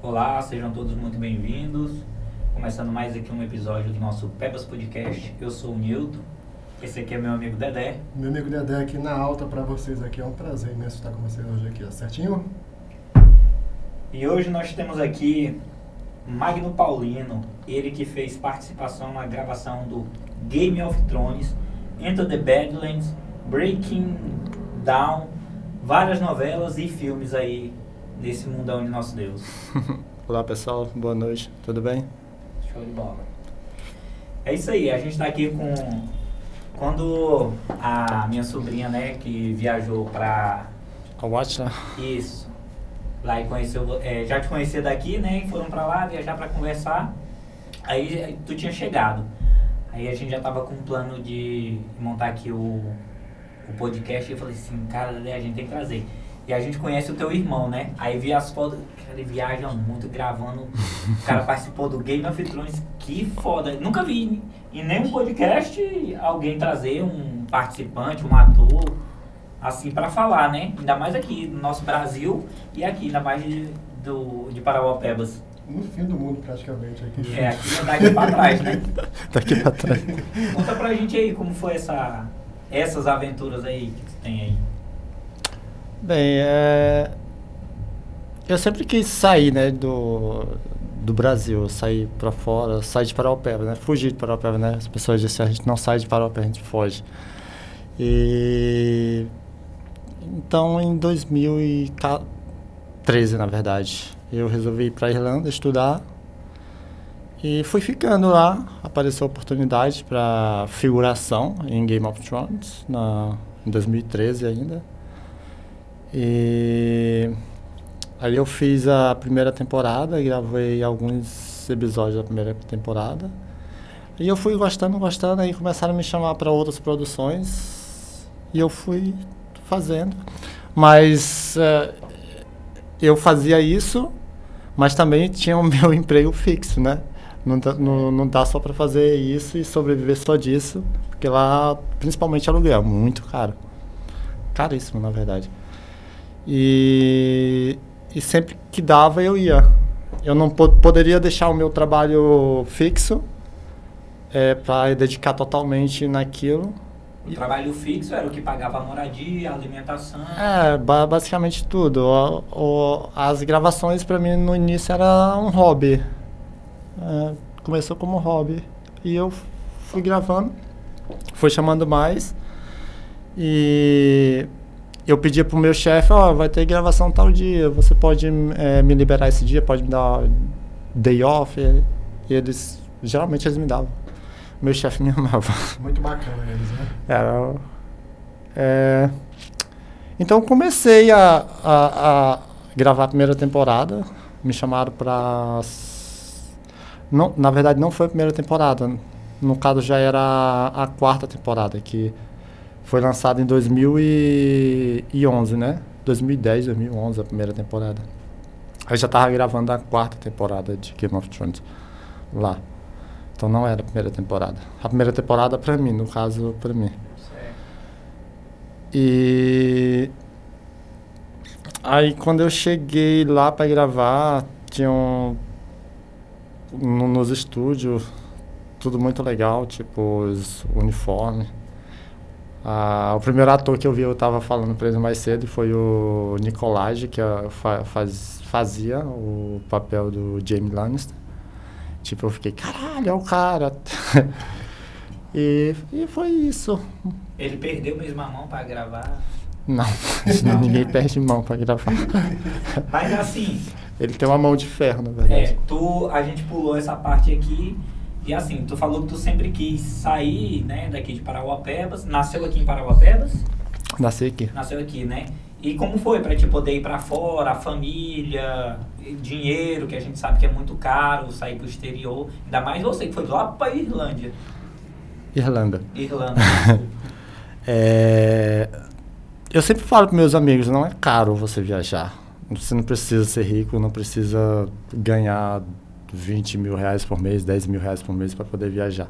Olá, sejam todos muito bem-vindos. Começando mais aqui um episódio do nosso Pebas Podcast. Eu sou o Nilton. Esse aqui é meu amigo Dedé. Meu amigo Dedé aqui na alta para vocês aqui. É um prazer imenso estar com vocês hoje aqui, certinho? E hoje nós temos aqui Magno Paulino, ele que fez participação na gravação do Game of Thrones, Enter the Badlands, Breaking Down, várias novelas e filmes aí desse mundão de nosso Deus. Olá pessoal, boa noite, tudo bem? Show de bola. É isso aí, a gente está aqui com. Quando a minha sobrinha, né, que viajou para. A Watch, né? Isso. Lá e conheceu. É, já te conhecia daqui, né? E foram para lá viajar para conversar. Aí tu tinha chegado. Aí a gente já tava com um plano de montar aqui o, o podcast. E eu falei assim, cara, a gente tem que trazer. E a gente conhece o teu irmão, né? Aí vi as fotos, ele viaja muito, gravando. O cara participou do Game of Thrones, que foda. Nunca vi em nenhum podcast alguém trazer um participante, um ator, assim, para falar, né? Ainda mais aqui no nosso Brasil e aqui, ainda mais de, do, de Parauapebas. No fim do mundo, praticamente. Aqui. É, aqui é daqui pra trás, né? Daqui pra trás. Conta pra gente aí como foi essa, essas aventuras aí que tu tem aí. Bem, é... eu sempre quis sair, né, do, do Brasil, sair para fora, sair de Paraupeba, né, fugir de Paraupeba, né, as pessoas dizem, a gente não sai de Paraupeba, a gente foge. E... Então, em 2013, na verdade, eu resolvi ir para Irlanda estudar e fui ficando lá, apareceu a oportunidade para figuração em Game of Thrones, na, em 2013 ainda. E aí eu fiz a primeira temporada, gravei alguns episódios da primeira temporada. E eu fui gostando, gostando, aí começaram a me chamar para outras produções e eu fui fazendo. Mas uh, eu fazia isso, mas também tinha o meu emprego fixo, né? Não, não, não dá só para fazer isso e sobreviver só disso, porque lá, principalmente aluguel, muito caro. Caríssimo, na verdade. E, e sempre que dava eu ia. Eu não po poderia deixar o meu trabalho fixo é, para dedicar totalmente naquilo. O trabalho fixo era o que pagava a moradia, a alimentação? É, ba basicamente tudo. O, o, as gravações para mim no início era um hobby. É, começou como hobby. E eu fui gravando, fui chamando mais. E eu pedia pro meu chefe, ó, oh, vai ter gravação tal dia, você pode é, me liberar esse dia, pode me dar day off. E eles, geralmente eles me davam. Meu chefe me amava. Muito bacana eles, né? Era, é, então comecei a, a, a, gravar a primeira temporada, me chamaram para... Não, na verdade não foi a primeira temporada, no caso já era a quarta temporada, que foi lançado em 2011, né? 2010, 2011, a primeira temporada. Aí já tava gravando a quarta temporada de Game of Thrones lá. Então não era a primeira temporada. A primeira temporada para mim, no caso, para mim. E aí quando eu cheguei lá para gravar, tinham no, nos estúdios tudo muito legal, tipo os uniformes ah, o primeiro ator que eu vi, eu estava falando para ele mais cedo, foi o Nicolaj, que é, faz, fazia o papel do Jamie Lannister. Tipo, eu fiquei, caralho, é o cara. e, e foi isso. Ele perdeu mesmo a mão para gravar? Não, ninguém perde mão para gravar. Mas assim... Ele tem uma mão de ferro, na verdade. É, tu, a gente pulou essa parte aqui e assim, tu falou que tu sempre quis sair, né, daqui de Parauapebas. Nasceu aqui em Parauapebas? Nasci aqui. Nasceu aqui, né? E como foi para te poder ir para fora, a família, dinheiro, que a gente sabe que é muito caro, sair pro exterior. Ainda mais você que foi lá para Irlândia. Irlanda. Irlanda. é, eu sempre falo para meus amigos, não é caro você viajar. Você não precisa ser rico, não precisa ganhar 20 mil reais por mês, 10 mil reais por mês para poder viajar.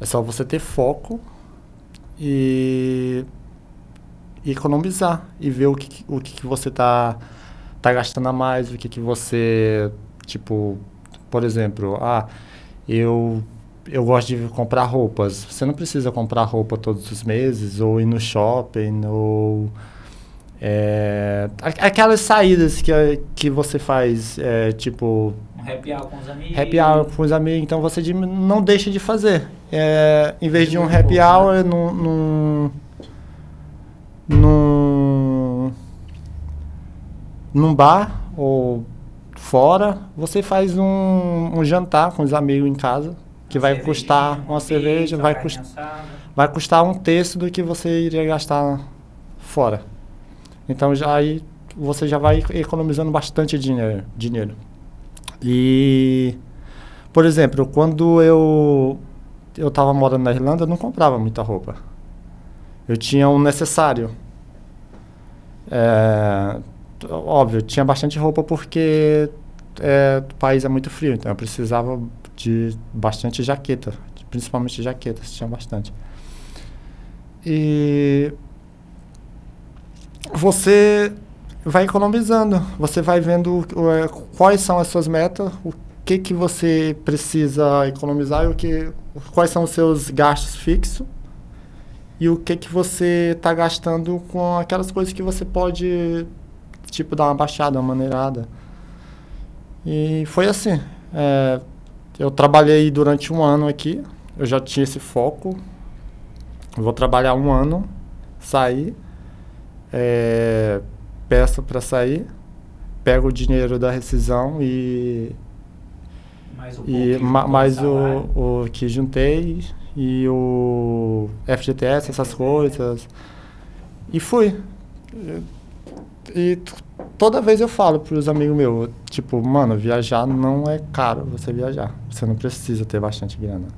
É só você ter foco e, e economizar e ver o que, o que você está tá gastando a mais, o que, que você, tipo, por exemplo, ah, eu eu gosto de comprar roupas. Você não precisa comprar roupa todos os meses, ou ir no shopping, ou. É, aquelas saídas que, que você faz, é, tipo. Happy hour com os amigos. Happy hour com os amigos, então você não deixa de fazer. É, em vez de um happy hour num, num, num, num bar ou fora, você faz um, um jantar com os amigos em casa que vai custar uma cerveja, vai, cust vai custar um terço do que você iria gastar fora. Então já aí você já vai economizando bastante dinheiro. dinheiro. E, por exemplo, quando eu eu estava morando na Irlanda, eu não comprava muita roupa. Eu tinha um necessário. É, óbvio, tinha bastante roupa porque é, o país é muito frio, então eu precisava de bastante jaqueta, principalmente jaquetas, tinha bastante. E você vai economizando, você vai vendo é, quais são as suas metas, o que que você precisa economizar e o que, quais são os seus gastos fixos e o que que você está gastando com aquelas coisas que você pode tipo dar uma baixada, uma maneirada. E foi assim. É, eu trabalhei durante um ano aqui, eu já tinha esse foco. Vou trabalhar um ano, sair, é, peço para sair, pego o dinheiro da rescisão e mais, um e ma, mais o, o que juntei e o FGTS, essas coisas. E fui. E toda vez eu falo para os amigos meus, tipo, mano, viajar não é caro você viajar. Você não precisa ter bastante grana.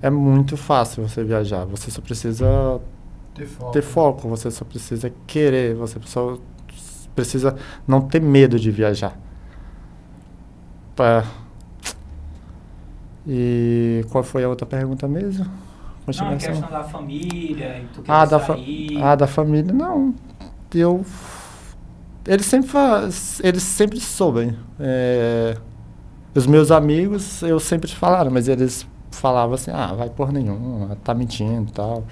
É muito fácil você viajar. Você só precisa ter foco, ter foco você só precisa querer, você só precisa não ter medo de viajar. Pra... E qual foi a outra pergunta mesmo? Não, a questão da família, tu ah, da sair. ah, da família, não. Eu eles sempre, eles sempre soubem. É, os meus amigos, eu sempre falaram, mas eles falavam assim, ah, vai por nenhum, tá mentindo e tal.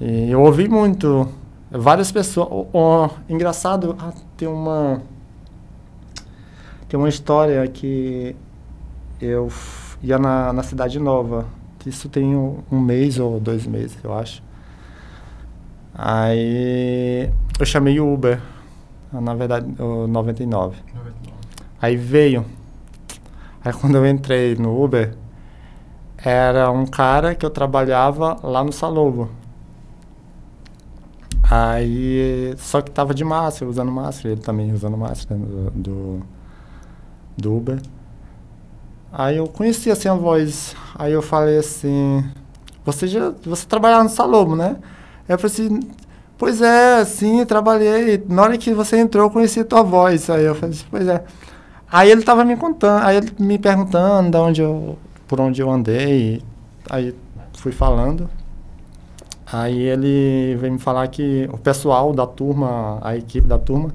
E eu ouvi muito, várias pessoas, oh, oh, engraçado, ah, tem uma, tem uma história que eu ia na, na Cidade Nova, isso tem um, um mês ou dois meses, eu acho. Aí eu chamei o Uber na verdade, o 99. 99. Aí veio. Aí quando eu entrei no Uber, era um cara que eu trabalhava lá no Salobo. Aí, só que tava de máscara, usando máscara, ele também usando máscara do, do, do Uber. Aí eu conheci assim a voz. Aí eu falei assim, você já, você trabalhava no Salobo, né? Aí eu falei assim, Pois é, sim, trabalhei. Na hora que você entrou, eu conheci a tua voz. Aí eu falei assim, pois é. Aí ele tava me contando, aí ele me perguntando de onde eu, por onde eu andei. Aí fui falando. Aí ele veio me falar que o pessoal da turma, a equipe da turma,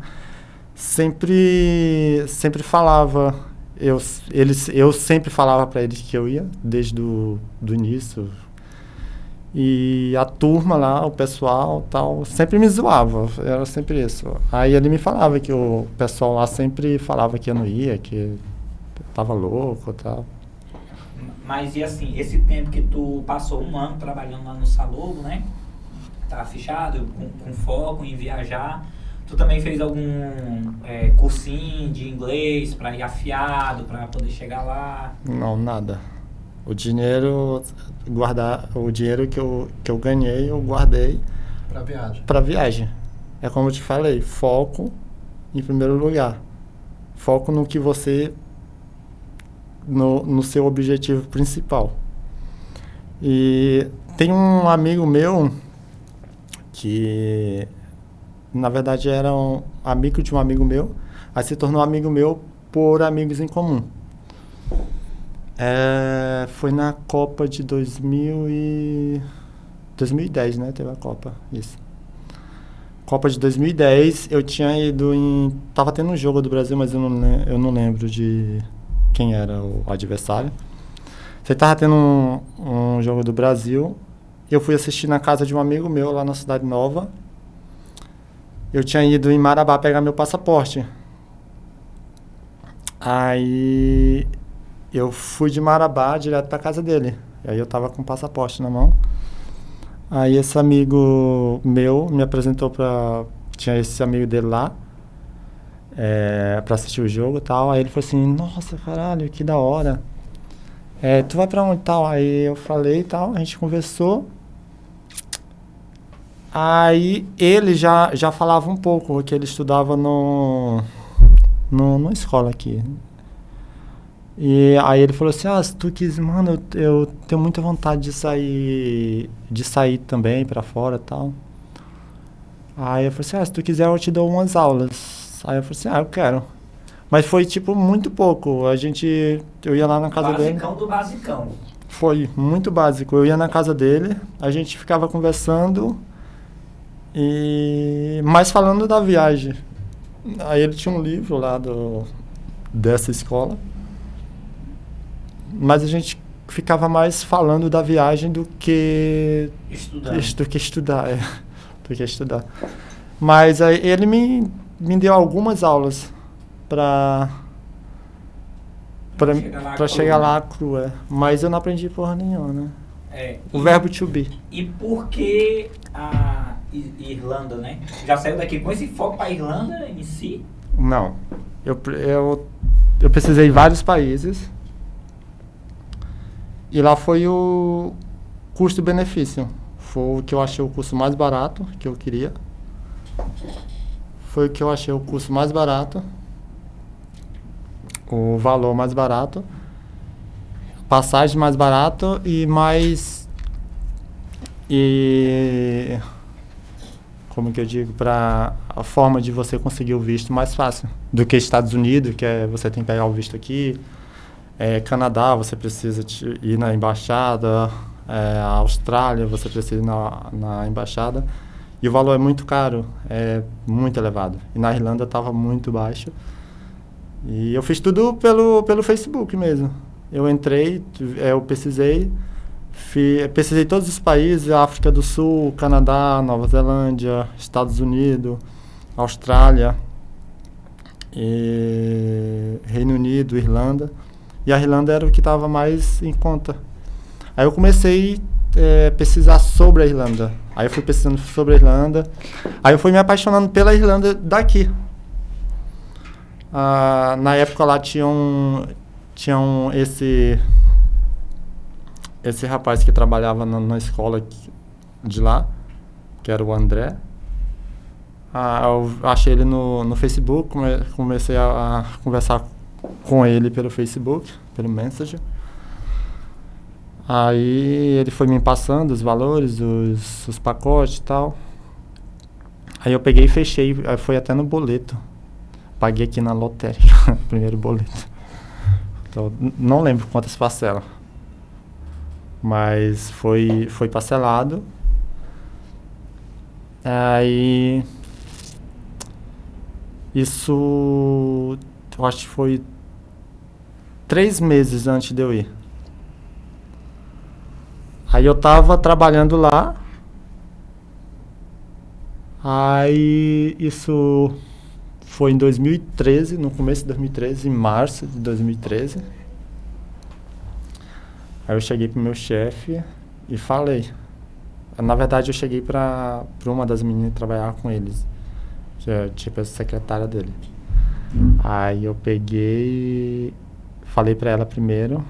sempre sempre falava eu eles eu sempre falava para eles que eu ia desde do, do início e a turma lá, o pessoal tal, sempre me zoava, era sempre isso. Aí ele me falava que o pessoal lá sempre falava que eu não ia, que tava louco tal. Mas e assim, esse tempo que tu passou um ano trabalhando lá no Salobo, né? Tá fechado, com, com foco em viajar. Tu também fez algum é, cursinho de inglês para ir afiado, para poder chegar lá? Não, nada. O dinheiro guardar o dinheiro que eu, que eu ganhei, eu guardei para viagem. Para viagem. É como eu te falei, foco em primeiro lugar. Foco no que você no, no seu objetivo principal. E tem um amigo meu que na verdade era um amigo de um amigo meu, aí se tornou amigo meu por amigos em comum. É, foi na Copa de 2000 e... 2010, né? Teve a Copa, isso. Copa de 2010, eu tinha ido em. Tava tendo um jogo do Brasil, mas eu não, eu não lembro de quem era o adversário. Você tava tendo um, um jogo do Brasil. Eu fui assistir na casa de um amigo meu lá na Cidade Nova. Eu tinha ido em Marabá pegar meu passaporte. Aí eu fui de Marabá direto pra casa dele. E aí eu tava com o passaporte na mão. Aí esse amigo meu me apresentou pra. Tinha esse amigo dele lá. É, pra assistir o jogo e tal. Aí ele falou assim, nossa caralho, que da hora. É, tu vai pra onde tal? Aí eu falei e tal, a gente conversou. Aí ele já, já falava um pouco, que ele estudava no, no, numa escola aqui. E aí ele falou assim, ah, se tu quis, mano, eu, eu tenho muita vontade de sair, de sair também pra fora e tal. Aí eu falei assim, ah, se tu quiser eu te dou umas aulas. Aí eu falei assim, ah, eu quero. Mas foi tipo muito pouco. A gente, eu ia lá na casa dele. basicão do basicão. Foi muito básico. Eu ia na casa dele, a gente ficava conversando e mais falando da viagem. Aí ele tinha um livro lá do, dessa escola, mas a gente ficava mais falando da viagem do que Estudando. do que estudar, é, do que estudar. Mas aí ele me, me deu algumas aulas para para Chegar para chegar lá cru, é. Mas eu não aprendi porra nenhuma, né? É, O e- verbo to be. E por que a Irlanda, né? Já saiu daqui com esse foco pra Irlanda em si? Não. Eu, eu, eu pesquisei vários países. E lá foi o custo-benefício. Foi o que eu achei o custo mais barato que eu queria. Foi o que eu achei o custo mais barato. O valor mais barato. Passagem mais barato e mais. E. Como que eu digo? Para a forma de você conseguir o visto mais fácil do que Estados Unidos, que é você tem que pegar o visto aqui. É, Canadá, você precisa ir na embaixada. É, Austrália, você precisa ir na, na embaixada. E o valor é muito caro, é muito elevado. E na Irlanda estava muito baixo. E eu fiz tudo pelo, pelo Facebook mesmo. Eu entrei, é, eu pesquisei, fi- pesquisei todos os países, África do Sul, Canadá, Nova Zelândia, Estados Unidos, Austrália, Reino Unido, Irlanda. E a Irlanda era o que estava mais em conta. Aí eu comecei a pesquisar sobre a Irlanda. Aí eu fui pesquisando sobre a Irlanda. Aí eu fui me apaixonando pela Irlanda daqui. Ah, na época lá tinha um, tinha um, esse esse rapaz que trabalhava na, na escola de lá, que era o André. Ah, eu achei ele no, no Facebook, come- comecei a, a conversar com ele pelo Facebook, pelo Messenger. Aí ele foi me passando os valores, os, os pacotes e tal. Aí eu peguei e fechei, foi até no boleto. Paguei aqui na lotérica, primeiro boleto. Então, não lembro quantas parcelas. Mas foi, foi parcelado. Aí. Isso. Eu acho que foi três meses antes de eu ir. Aí eu tava trabalhando lá. Aí isso foi em 2013, no começo de 2013, em março de 2013. Aí eu cheguei pro meu chefe e falei. Na verdade eu cheguei pra, pra uma das meninas trabalhar com eles. É tipo a secretária dele. Aí eu peguei, falei pra ela primeiro.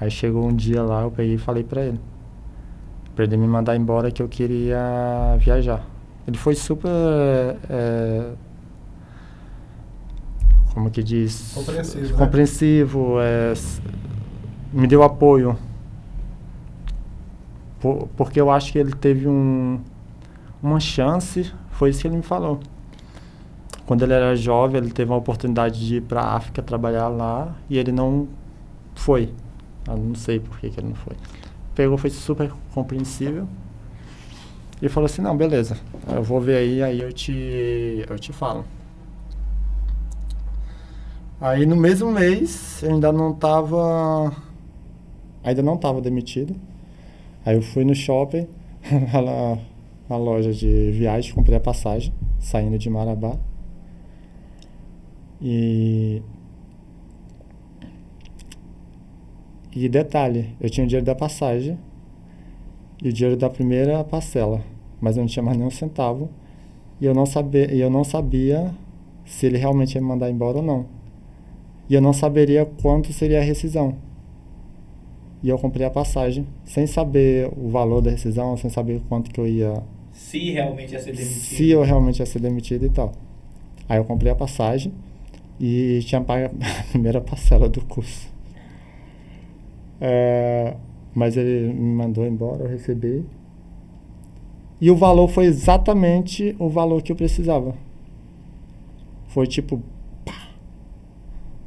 Aí chegou um dia lá, eu peguei e falei pra ele. Pra ele me mandar embora que eu queria viajar. Ele foi super. é, como que diz? Compreensivo, né? Compreensivo, é, s- me deu apoio. Por- porque eu acho que ele teve um, uma chance, foi isso que ele me falou. Quando ele era jovem, ele teve uma oportunidade de ir para a África trabalhar lá e ele não foi. Eu não sei por que, que ele não foi. Pegou, foi super compreensível. E falou assim, não, beleza, eu vou ver aí, aí eu te, eu te falo. Aí no mesmo mês, eu ainda não tava, ainda não tava demitido. Aí eu fui no shopping, lá na loja de viagem, comprei a passagem, saindo de Marabá. E E detalhe, eu tinha o dinheiro da passagem e o dinheiro da primeira parcela, mas eu não tinha mais nenhum centavo e eu não sabia, eu não sabia se ele realmente ia me mandar embora ou não. E eu não saberia quanto seria a rescisão. E eu comprei a passagem sem saber o valor da rescisão, sem saber quanto que eu ia. Se realmente ia ser demitido. Se eu realmente ia ser demitido e tal. Aí eu comprei a passagem e tinha pago a primeira parcela do curso. É, mas ele me mandou embora, eu recebi. E o valor foi exatamente o valor que eu precisava. Foi tipo. Pá,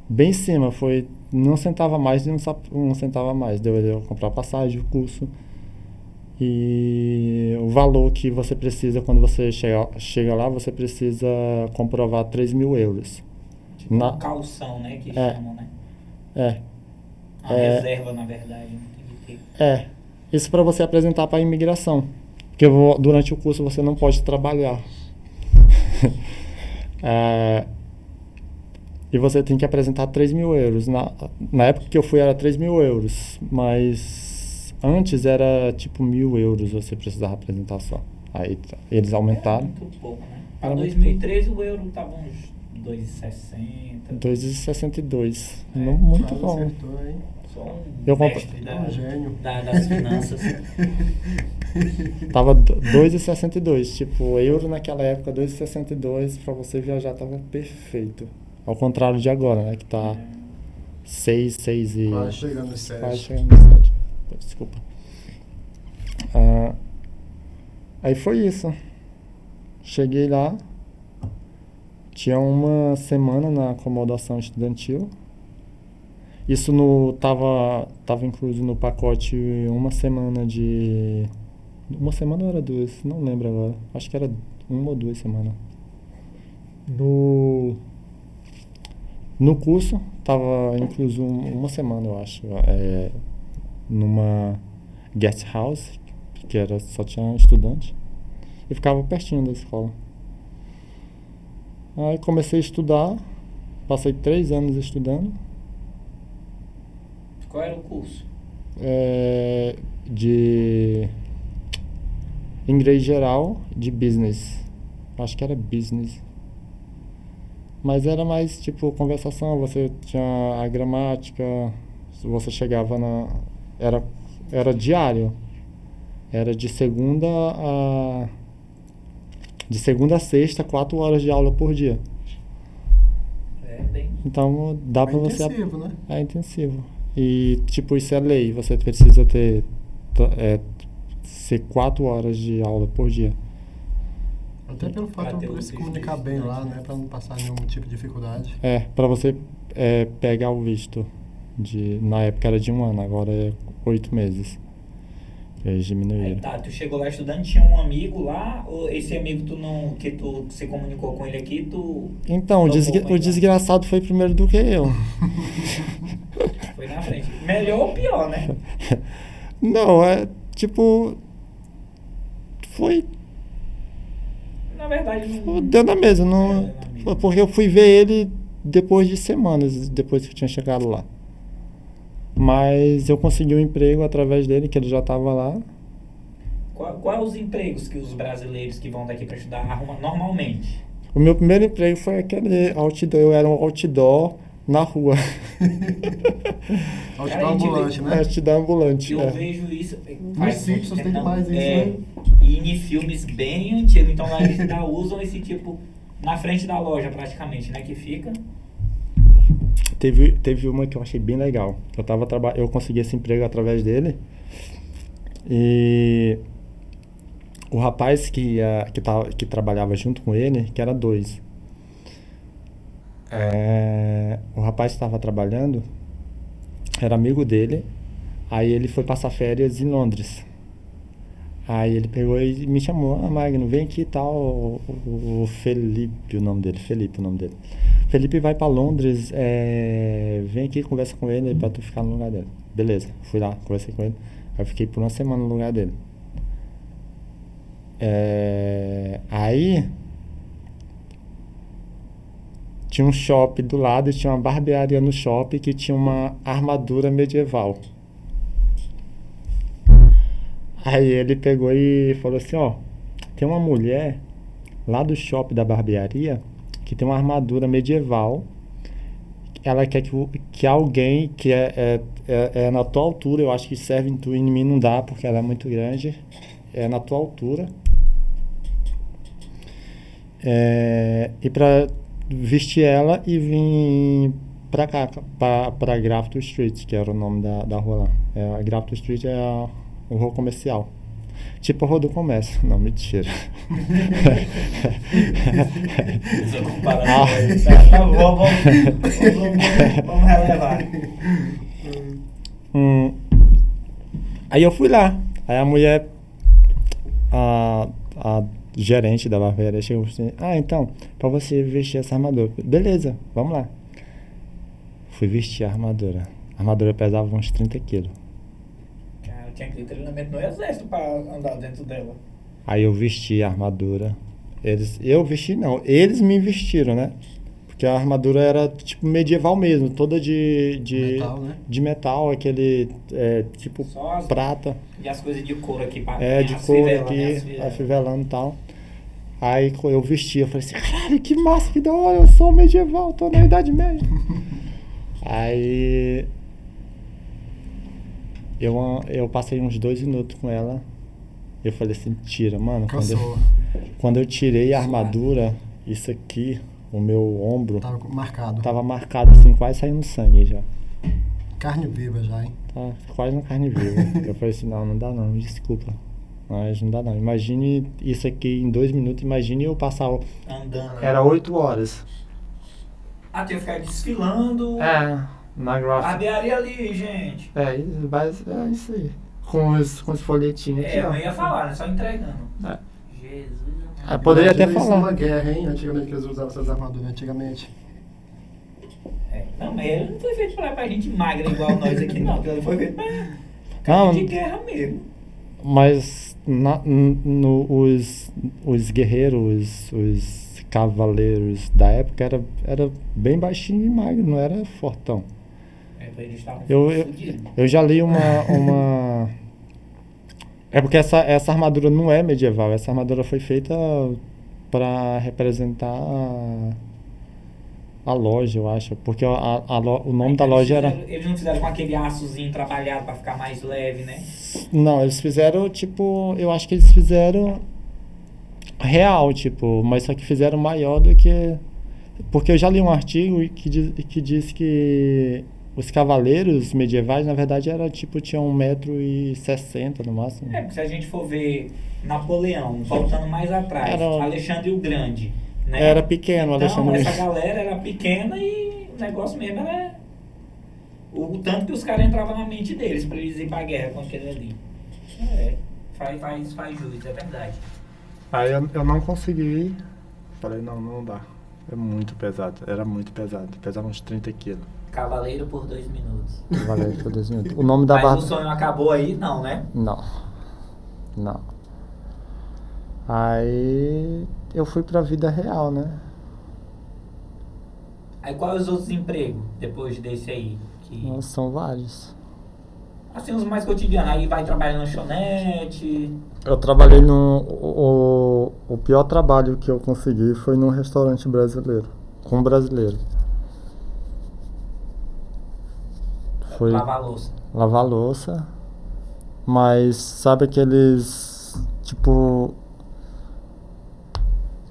bem em cima, foi. Não centava mais, não, não centava mais. Deu eu comprar passagem, o curso. E o valor que você precisa quando você chega, chega lá, você precisa comprovar 3 mil euros. Tipo Na, calção, né? Que é, chamam, né? É. A é, reserva, na verdade. É. Isso para você apresentar para a imigração. Porque vou, durante o curso você não pode trabalhar. é, e você tem que apresentar 3 mil euros. Na, na época que eu fui era 3 mil euros. Mas antes era tipo mil euros você precisava apresentar só. Aí eles aumentaram. Era muito pouco, né? Para 2013 o euro estava uns 2,60. 2,62. É, não muito bom. Acertou, hein? Um eu mestre da, um gênio. Da, das finanças. tava 2,62. Tipo, euro naquela época, 2,62 para você viajar tava perfeito. Ao contrário de agora, né? Que tá 6, 6 e. Quase chegando no 7. Quase chegando no 7. Desculpa. Ah, aí foi isso. Cheguei lá. Tinha uma semana na acomodação estudantil. Isso no tava tava incluso no pacote uma semana de uma semana ou era duas, não lembro agora. Acho que era uma ou duas semanas. No no curso tava incluso uma semana, eu acho, é, numa guest house que era só tinha estudante e ficava pertinho da escola. Aí comecei a estudar, passei três anos estudando qual era o curso? É, de inglês geral, de business. Acho que era business. Mas era mais tipo conversação, você tinha a gramática, você chegava na. Era, era diário. Era de segunda a. De segunda a sexta, quatro horas de aula por dia. É bem. Então dá é para você. É intensivo, né? É intensivo. E, tipo, isso é lei. Você precisa ter é, ser quatro horas de aula por dia. Até pelo fato de se comunicar bem lá, né? Pra não passar nenhum tipo de dificuldade. É, pra você é, pegar o visto. De, na época era de um ano, agora é oito meses. Eles diminuíram. tá, tu chegou lá estudando, tinha um amigo lá, ou esse amigo tu não, que tu se comunicou com ele aqui, tu... Então, o, desgra o desgraçado foi primeiro do que eu. foi na frente. Melhor ou pior, né? Não, é tipo... Foi... Na verdade... Não... Deu na mesa, não... É, porque eu fui ver ele depois de semanas, depois que eu tinha chegado lá. Mas eu consegui um emprego através dele, que ele já estava lá. Quais qual os empregos que os brasileiros que vão daqui para estudar arrumam normalmente? O meu primeiro emprego foi aquele outdoor, eu era um outdoor na rua. outdoor ambulante, né? Outdoor ambulante. Eu é. vejo isso. Nos Simpsons tem demais isso, é, né? E em filmes bem antigos, então lá eles ainda usam esse tipo na frente da loja praticamente, né? Que fica. Teve, teve uma que eu achei bem legal. Eu, tava eu consegui esse emprego através dele. E o rapaz que, uh, que, tava, que trabalhava junto com ele, que era dois. É, o rapaz que estava trabalhando era amigo dele. Aí ele foi passar férias em Londres. Aí ele pegou e me chamou, ah, Magno, vem aqui e tal, o, o, Felipe, o nome dele, Felipe, o nome dele. Felipe vai para Londres, é, vem aqui conversa com ele para tu ficar no lugar dele. Beleza, fui lá, conversei com ele. Aí fiquei por uma semana no lugar dele. É, aí tinha um shopping do lado e tinha uma barbearia no shopping que tinha uma armadura medieval. Aí ele pegou e falou assim, ó, tem uma mulher lá do shopping da barbearia que tem uma armadura medieval. Ela quer que, que alguém que é, é, é, é na tua altura, eu acho que serve em tu em mim não dá, porque ela é muito grande. É na tua altura. É, e para vestir ela e vir pra cá, pra Grafton Street, que era o nome da, da rua lá. É, Grafton Street é a, o rua comercial. Tipo a do comércio. Não, mentira. bom, vamos, vamos, vamos relevar. Hum, aí eu fui lá. Aí a mulher, a, a gerente da barbearia chegou assim, ah, então, pra você vestir essa armadura. Beleza, vamos lá. Fui vestir a armadura. A armadura pesava uns 30 quilos. Tinha aquele treinamento no exército pra andar dentro dela. Aí eu vesti a armadura. Eles, eu vesti não, eles me vestiram, né? Porque a armadura era tipo medieval mesmo, toda de, de, Metal, né? de metal, aquele é, tipo as, prata. e as coisas de couro aqui pra É, de couro né, aqui, fivelas. afivelando e tal. Aí eu vesti, eu falei assim, caralho, que massa, que da hora, eu sou medieval, tô na Idade Média. Aí eu, ah, eu passei uns dois minutos com ela. Eu falei assim, tira, mano. Quando eu, quando eu tirei a armadura, isso aqui, o meu ombro, Tava marcado. tava marcado assim, quase saindo sangue já. Carne viva já, hein? Tá quase na carne viva. eu falei assim, não, não dá não, me desculpa. Mas não dá não. Imagine isso aqui em dois minutos, imagine eu passar. Andando. Era oito horas. Ah, tem que ficar desfilando. É, na graphic. Barbearia ali, gente. É, mas é isso aí. Com os, com os folhetinhos aqui, É, eu ó. não ia falar, né? Só entregando. É. Jesus. Ah, poderia até Imagina isso falar. numa guerra, hein? Antigamente que eles usavam essas armaduras, antigamente. É. Não, mas ele não foi feito pra, pra gente magra igual nós aqui, não. Ele foi feito pra Não, de guerra mesmo. Mas na, no, os, os guerreiros, os, os cavaleiros da época era, era bem baixinho e magro, não era fortão. É, Eu, eu, já li uma, uma. É porque essa, essa armadura não é medieval, essa armadura foi feita para representar a, a loja, eu acho. Porque a, a lo- o nome da loja era. fizeram- Eles não fizeram com aquele açozinho trabalhado pra ficar mais leve, né? Não, eles fizeram, tipo, eu acho que eles fizeram real, tipo, mas só que fizeram maior do que. Porque eu já li um artigo que diz que, diz que os cavaleiros medievais, na verdade, era tipo, tinham 1,60m no máximo. É, porque se a gente for ver Napoleão, voltando mais atrás, Era- Alexandre o Grande, né? Era pequeno, o Então, Alexandre. essa galera era pequena e o negócio mesmo era o, tanto que os caras entravam na mente deles pra eles ir pra guerra com aquele ali. É, faz, faz, faz jus, é verdade. Aí eu, eu não consegui. Falei, não, não dá. É muito pesado, era muito pesado. Pesava uns 30 quilos. Cavaleiro por dois minutos. Valeu por dois minutos. O nome da Mas barra. o sonho acabou aí? Não, né? Não. Não. Aí eu fui pra vida real, né? Aí quais os outros empregos depois desse aí? Que, Nossa, são vários. assim, os mais cotidianos. Aí vai trabalhar em lanchonete. Eu trabalhei no. O, o pior trabalho que eu consegui foi num restaurante brasileiro. Com brasileiro. Foi Lavar louça. lavar louça. Mas sabe aqueles. Tipo.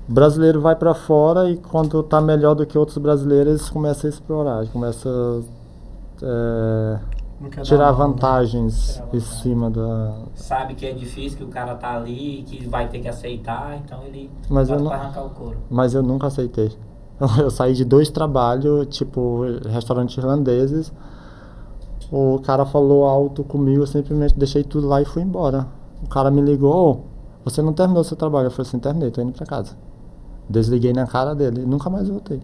Brasileiro vai pra fora e quando tá melhor do que outros brasileiros, eles começam a explorar, começam a Não quer dar tirar né? vantagens Tirar em vantagem. cima da. Sabe que é difícil, que o cara tá ali, que vai ter que aceitar, então ele Mas eu não- arrancar o couro. Mas eu nunca aceitei. Eu saí de dois trabalhos, tipo, restaurantes irlandeses. O cara falou alto comigo, eu simplesmente deixei tudo lá e fui embora. o cara me ligou, você não terminou seu trabalho? Eu falei assim, terminei, tô indo pra casa. Desliguei na cara dele e nunca mais voltei.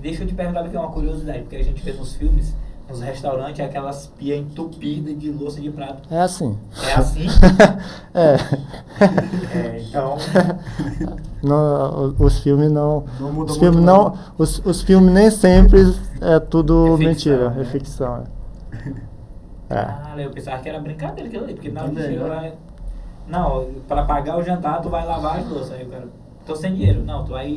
Deixa eu te perguntar aqui uma curiosidade, porque a gente vê nos filmes, nos restaurantes, aquelas pias entupidas de louça de prato. É assim. É assim? é. é. Então. No, os filmes não. não os filmes não. Os, os filmes nem sempre é tudo é ficção, mentira, né? é ficção. É. Ah, eu pensava que era brincadeira aquilo ali, porque na hora Não, para pagar o jantar, tu vai lavar as louças. Aí o cara, tô sem dinheiro. Não, tu vai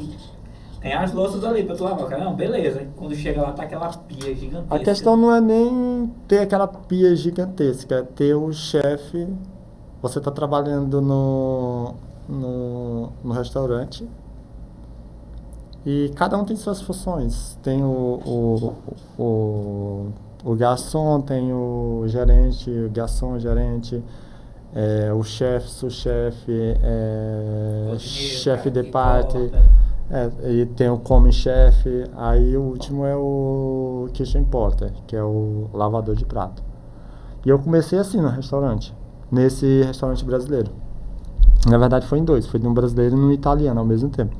tem as louças ali pra tu lavar. Cara, não, beleza. Quando chega lá, tá aquela pia gigantesca. A questão não é nem ter aquela pia gigantesca, é ter o chefe. Você tá trabalhando no, no, no restaurante e cada um tem suas funções. Tem o, o, o, o garçom, tem o gerente, o garçom, o gerente, é, o chefe, sous-chefe, é, chefe de parte. É, e tem o come chefe, aí o último é o kitchen porter, que é o lavador de prato. E eu comecei assim no restaurante, nesse restaurante brasileiro. Na verdade foi em dois, foi de um brasileiro e um italiano ao mesmo tempo.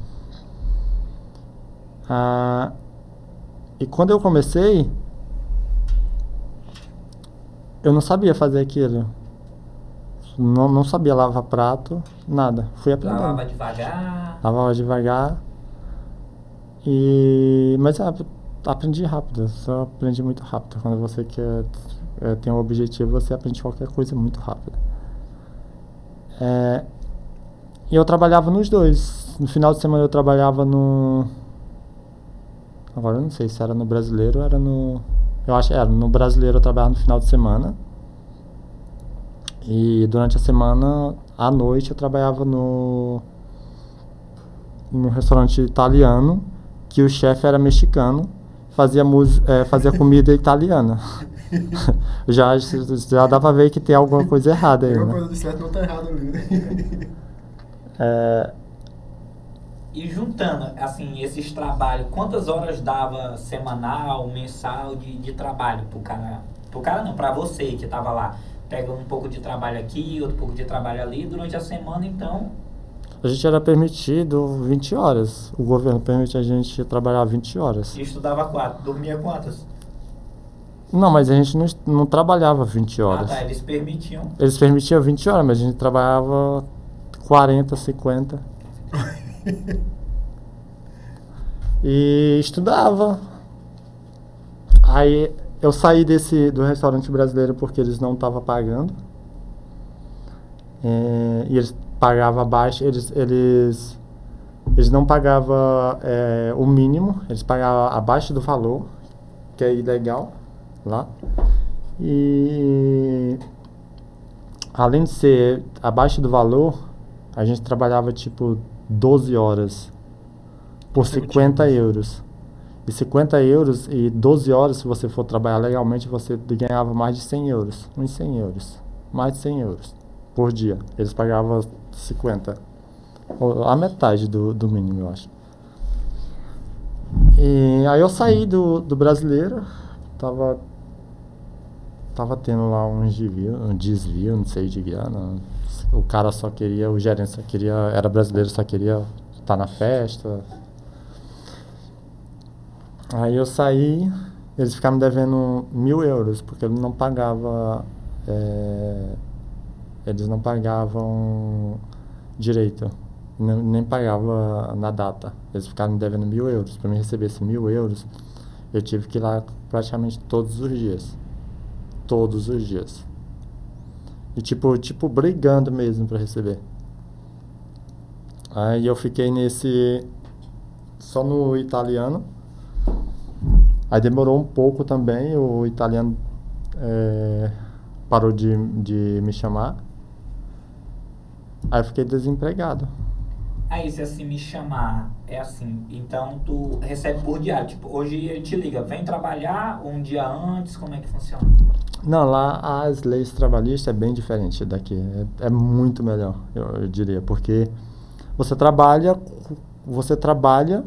Ah, e quando eu comecei, eu não sabia fazer aquilo. Não, não sabia lavar prato, nada. Fui aprendendo. Lavava devagar. Lavava devagar. E, mas aprendi rápido, só aprendi muito rápido. Quando você quer é, tem um objetivo, você aprende qualquer coisa muito rápido. É, e eu trabalhava nos dois. No final de semana eu trabalhava no. Agora eu não sei se era no brasileiro ou era no. Eu acho que era no brasileiro eu trabalhava no final de semana. E durante a semana, à noite, eu trabalhava no. no restaurante italiano que o chefe era mexicano, fazia, é, fazia comida italiana. já, já dá pra ver que tem alguma coisa errada aí. Alguma né? coisa de certo não tá errado. Né? é... E juntando, assim, esses trabalhos, quantas horas dava semanal, mensal de, de trabalho pro cara? Pro cara não, pra você que tava lá. Pega um pouco de trabalho aqui, outro pouco de trabalho ali, durante a semana, então, a gente era permitido 20 horas. O governo permite a gente trabalhar 20 horas. E estudava quatro? Dormia quantas? Não, mas a gente não, não trabalhava 20 horas. Ah, tá. Eles permitiam. Eles permitiam 20 horas, mas a gente trabalhava 40, 50. e estudava. Aí eu saí desse do restaurante brasileiro porque eles não estavam pagando. É, e eles pagava abaixo, eles, eles, eles não pagavam é, o mínimo, eles pagavam abaixo do valor, que é ilegal lá. E além de ser abaixo do valor, a gente trabalhava tipo 12 horas por 50 euros. E 50 euros e 12 horas, se você for trabalhar legalmente, você ganhava mais de 100 euros. Uns 100 euros. Mais de 100 euros por dia. Eles pagavam 50. A metade do, do mínimo, eu acho. E aí eu saí do, do brasileiro, tava, tava tendo lá um desvio, um desvio, não sei de grana. O cara só queria, o gerente só queria, era brasileiro, só queria estar tá na festa. Aí eu saí, eles ficaram me devendo mil euros, porque ele não pagava é, eles não pagavam direito, nem, nem pagava na data. Eles ficaram me devendo mil euros. Para mim receber esses mil euros, eu tive que ir lá praticamente todos os dias. Todos os dias. E tipo, tipo brigando mesmo para receber. Aí eu fiquei nesse só no italiano. Aí demorou um pouco também, o italiano é, parou de, de me chamar. Aí eu fiquei desempregado. Aí se assim me chamar, é assim, então tu recebe por diário, tipo, hoje ele te liga, vem trabalhar um dia antes, como é que funciona? Não, lá as leis trabalhistas é bem diferente daqui, é, é muito melhor, eu, eu, diria, porque você trabalha, você trabalha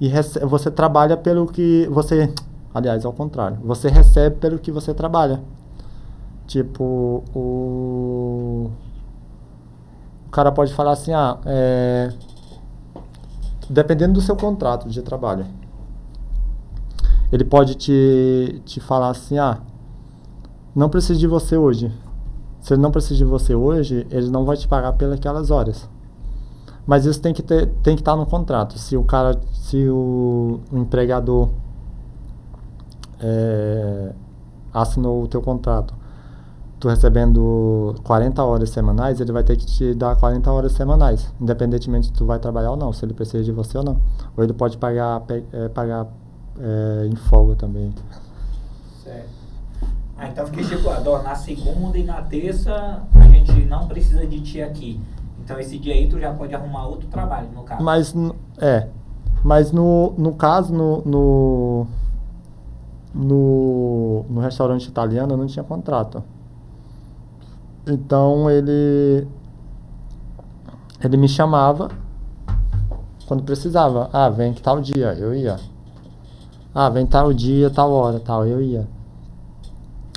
e você trabalha pelo que você, aliás, ao contrário, você recebe pelo que você trabalha. Tipo, o. Cara pode falar assim, ah, é... dependendo do seu contrato de trabalho, ele pode te, te falar assim, ah, não preciso de você hoje. Se ele não precisa de você hoje, ele não vai te pagar pelas horas. Mas isso tem que ter, tem que estar no contrato. Se o cara, se o, o empregador é, assinou o teu contrato, tu recebendo 40 horas semanais, ele vai ter que te dar 40 horas semanais, independentemente se tu vai trabalhar ou não, se ele precisa de você ou não. Ou ele pode pagar, é, pagar é, em folga também. Certo. Ah, então fiquei tipo, na segunda e na terça a gente não precisa de ti aqui. Então esse dia aí tu já pode arrumar outro trabalho, no caso. Mas, é. Mas no, no caso, no, no, no, no restaurante italiano eu não tinha contrato. Então ele ele me chamava quando precisava. Ah, vem que tal dia, eu ia. Ah, vem tal dia, tal hora, tal, eu ia.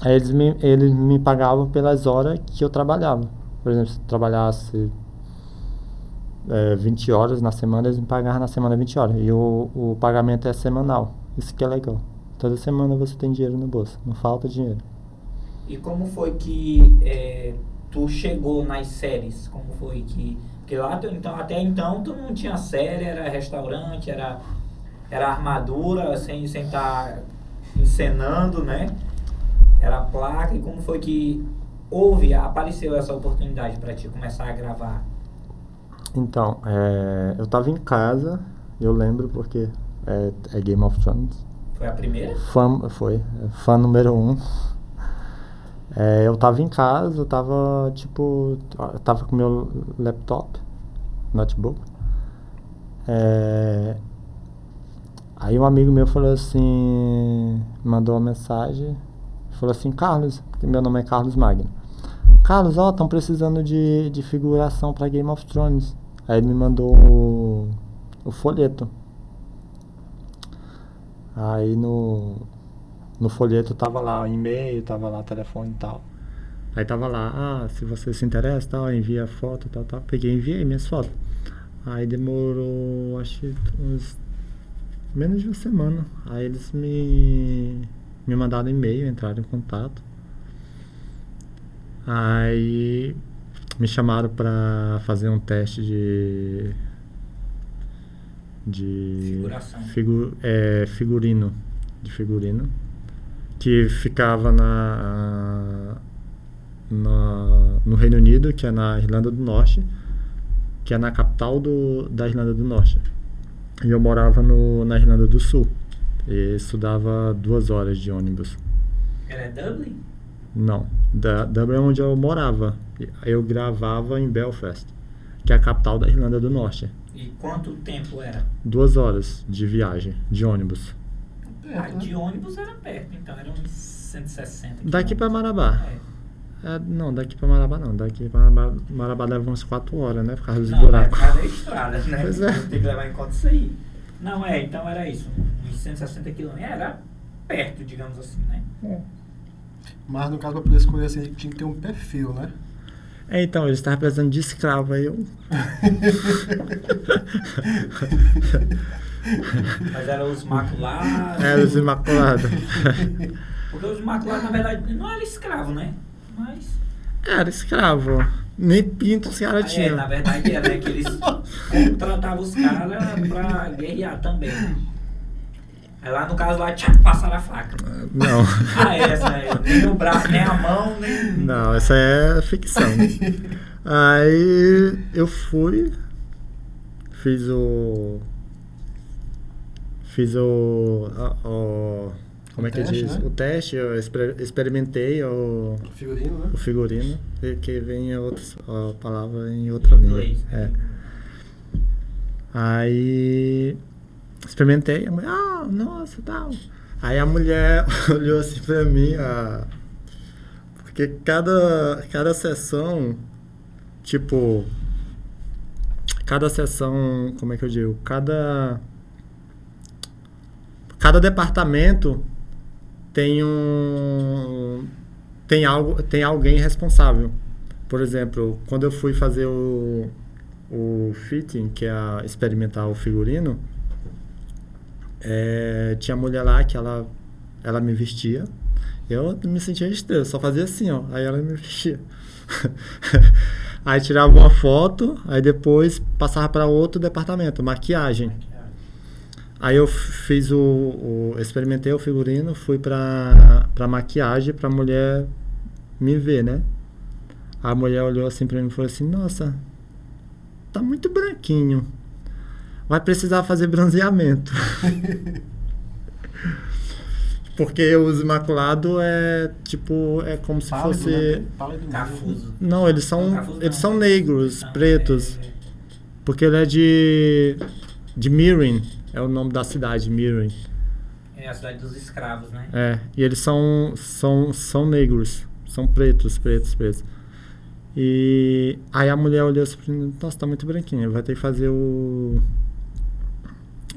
Aí eles me, eles me pagavam pelas horas que eu trabalhava. Por exemplo, se eu trabalhasse é, 20 horas na semana, eles me pagavam na semana 20 horas. E o, o pagamento é semanal. Isso que é legal. Toda semana você tem dinheiro no bolso, não falta dinheiro. E como foi que é, tu chegou nas séries? Como foi que. Porque lá, então, até então, tu não tinha série, era restaurante, era, era armadura, sem estar sem tá encenando, né? Era placa. E como foi que houve, apareceu essa oportunidade para ti começar a gravar? Então, é, eu tava em casa, eu lembro porque é, é Game of Thrones. Foi a primeira? Fã, foi, fã número um. É, eu tava em casa, eu tava, tipo, eu tava com meu laptop, notebook. É, aí um amigo meu falou assim, mandou uma mensagem, falou assim, Carlos, meu nome é Carlos Magno. Carlos, ó, estão precisando de, de figuração para Game of Thrones. Aí ele me mandou o, o folheto. Aí no, no folheto tava lá e-mail, tava lá telefone e tal. Aí tava lá, ah, se você se interessa, tal, envia foto, tal, tal. Peguei e enviei minhas fotos. Aí demorou, acho que uns menos de uma semana. Aí eles me, me mandaram e-mail, entraram em contato. Aí me chamaram para fazer um teste de de figu, é, figurino de figurino que ficava na, na no Reino Unido que é na Irlanda do Norte que é na capital do, da Irlanda do Norte e eu morava no, na Irlanda do Sul e estudava duas horas de ônibus era Dublin não da Dublin é onde eu morava eu gravava em Belfast, que é a capital da Irlanda do Norte. E quanto tempo era? Duas horas de viagem, de ônibus. Ah, de ônibus era perto, então era uns 160 Daqui para Marabá. É. é. não, daqui para Marabá não. Daqui para Marabá, Marabá leva umas 4 horas, né? Por causa dos não, buracos. É, cada estrada, né? Pois é. Tem que levar em conta isso aí. Não, é, então era isso. Uns 160 quilômetros. Era perto, digamos assim, né? É. Mas no caso, para poder escolher assim, tinha que ter um perfil, né? É, então, eles estavam precisando de escravo, aí eu... Mas eram os maculados? Eram os imaculados. Porque os maculados, na verdade, não eram escravo, né? Mas... Era escravo. Nem pinto os caras tinham. É, na verdade era, né? Que eles contratavam os caras pra guerrear também. Aí lá no caso lá, tchá, passaram a faca. Não. ah, essa é, nem o braço, nem a mão, nem. Não, essa é ficção. Aí eu fui, fiz o. Fiz o. o como o é que teste, diz? Né? O teste, eu experimentei o, o figurino, né? O figurino, que vem a palavra em outra língua. É. Aí experimentei, a mulher, ah, nossa, tal. Aí a mulher olhou assim pra mim, ah, porque cada, cada sessão, tipo, cada sessão, como é que eu digo, cada, cada departamento tem um, tem, algo, tem alguém responsável. Por exemplo, quando eu fui fazer o, o fitting, que é experimentar o figurino, é, tinha mulher lá que ela, ela me vestia. Eu me sentia estrela, só fazia assim, ó. Aí ela me vestia. aí tirava uma foto, aí depois passava para outro departamento, maquiagem. Aí eu fiz o, o experimentei o figurino, fui para para maquiagem para mulher me ver, né? A mulher olhou assim para mim e falou assim: "Nossa, tá muito branquinho. Vai precisar fazer bronzeamento." Porque o imaculado é tipo é como se Pálido, fosse né? Pálido Cafuso. não, eles são Cafuso eles não. são negros, Não, pretos. é- Porque ele é de. de Mirin, é o nome da cidade, Mirin. É a cidade dos escravos, né? É, e eles são, são, são negros, são pretos, pretos, pretos. E aí a mulher olhou assim, nossa, tá muito branquinha, vai ter que fazer o.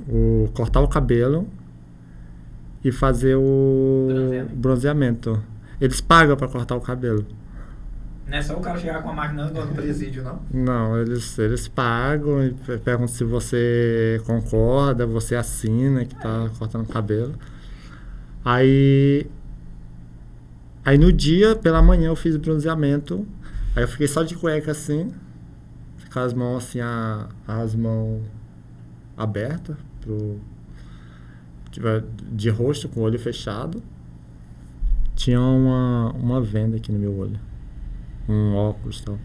o cortar o cabelo e fazer o Bronzeamento. bronzeamento. Eles pagam pra cortar o cabelo. Não é só o cara chegar com a máquina igual no presídio, não? Não, eles, eles pagam e pe- perguntam se você concorda, você assina que tá cortando o cabelo. Aí. Aí no dia, pela manhã, eu fiz bronzeamento. Aí eu fiquei só de cueca assim, com as mãos assim, a, as mãos abertas, pro, tipo, de rosto, com o olho fechado. Tinha uma, uma venda aqui no meu olho. Um óculos e tal.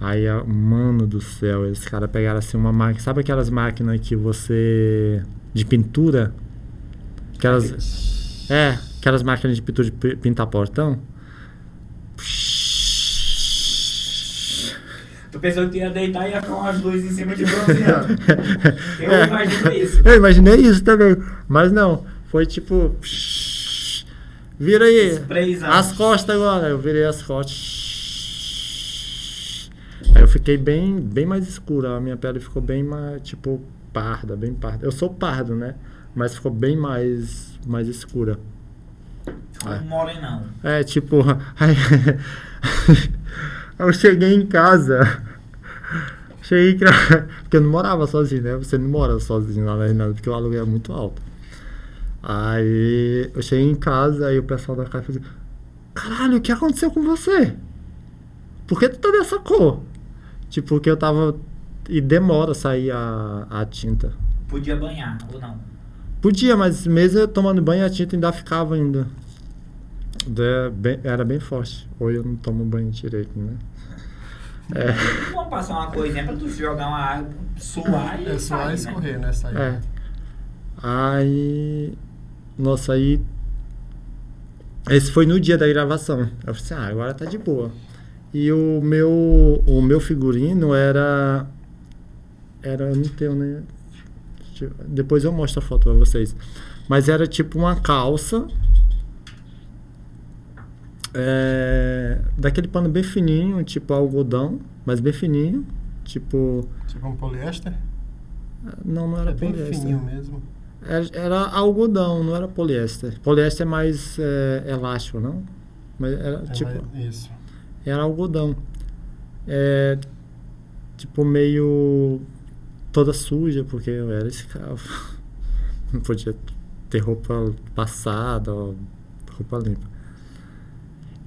Aí, mano do céu, esses caras pegaram assim uma máquina. Sabe aquelas máquinas que você. de pintura? Aquelas. É, aquelas máquinas de pintura de pi- pintar portão? Tu pensou que ia deitar e ia ficar umas luzes em cima de bronzeando. Eu É. imagino isso. Eu imaginei isso também. Mas não, foi tipo. Vira aí. Sprayzão. As costas agora. Eu virei as costas. Aí eu fiquei bem, bem mais escura. A minha pele ficou bem mais, tipo, parda, bem parda. Eu sou pardo, né? Mas ficou bem mais, mais escura. Um morenão. É, tipo. Aí, eu cheguei em casa. Cheguei em casa. Porque eu não morava sozinho, né? Você não mora sozinho lá na porque o aluguel é muito alto. Aí eu cheguei em casa e o pessoal da casa falou assim: Caralho, o que aconteceu com você? Por que tu tá dessa cor? Tipo, porque eu tava. E demora sair a, a tinta. Podia banhar, ou não? Podia, mas mesmo eu tomando banho, a tinta ainda ficava ainda. É, bem- era bem forte. Ou eu não tomo banho direito, né? É, Vamos passar uma coisinha pra tu jogar uma água, suar e É sair, escorrer, né? né? Sair. é. Aí. Nossa, aí. Esse foi no dia da gravação. Eu falei assim, ah, agora tá de boa. E o meu, o meu figurino era. Era. eu Não tenho, né? Eu- Depois eu mostro a foto pra vocês. Mas era tipo uma calça. é, daquele pano bem fininho, tipo algodão, mas bem fininho. Tipo. Tipo um poliéster. Não, não era É bem poliéster. fininho mesmo. Era, era algodão, não era poliéster. Poliéster é mais é, elástico, não? Mas era Ela tipo. é- Isso. Era algodão. É, tipo, meio. toda suja, porque eu era escravo. Não podia ter roupa passada, ó, roupa limpa.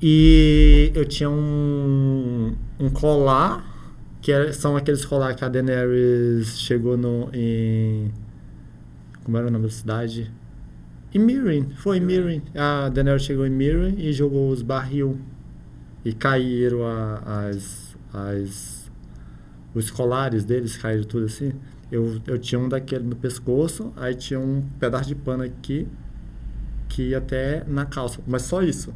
E eu tinha um, um colar, que era- são aqueles colar que a Daenerys chegou no, em. Como era o nome da cidade? Em Mirin, foi Mirin. A Daenerys chegou em Mirin e jogou os barril. E caíram a- as, as os colares deles caíram tudo assim. Eu, eu tinha um daquele no pescoço aí tinha um pedaço de pano aqui que ia até na calça. Mas só isso.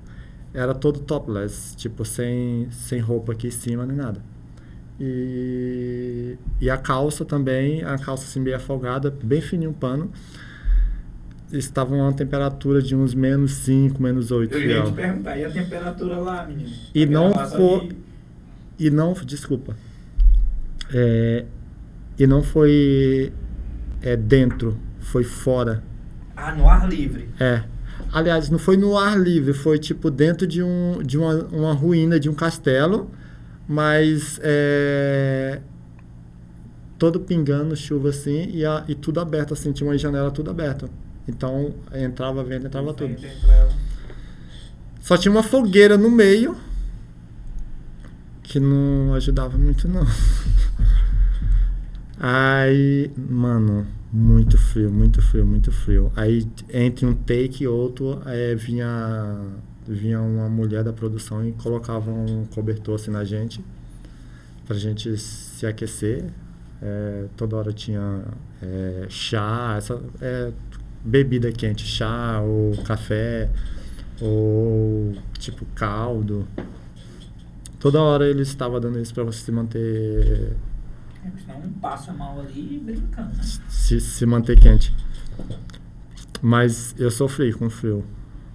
Era todo topless tipo sem sem roupa aqui em cima nem nada e, e a calça também a calça assim meio afogada bem fininho o pano estava uma temperatura de uns menos 5, menos 8 Eu ia te perguntar, e a temperatura lá, menino? E não que- E não, desculpa. É, e não foi é, dentro, foi fora. Ah, no ar livre. É. Aliás, não foi no ar livre, foi tipo dentro de, um, de uma, uma ruína de um castelo, mas é, todo pingando chuva assim e, a, e tudo aberto, assim, tinha uma janela tudo aberta. Então entrava vento, entrava tudo. Só tinha uma fogueira no meio que não ajudava muito não. Aí, mano, muito frio, muito frio, muito frio. Aí entre um take e outro, é, vinha vinha uma mulher da produção e colocava um cobertor assim na gente pra gente se aquecer. É, toda hora tinha é, chá, essa é, bebida quente, chá ou café ou tipo caldo. Toda hora ele estava dando isso para você se manter é, senão um passa mal ali brincando. Né? Se, se manter quente. Mas eu sofri com frio.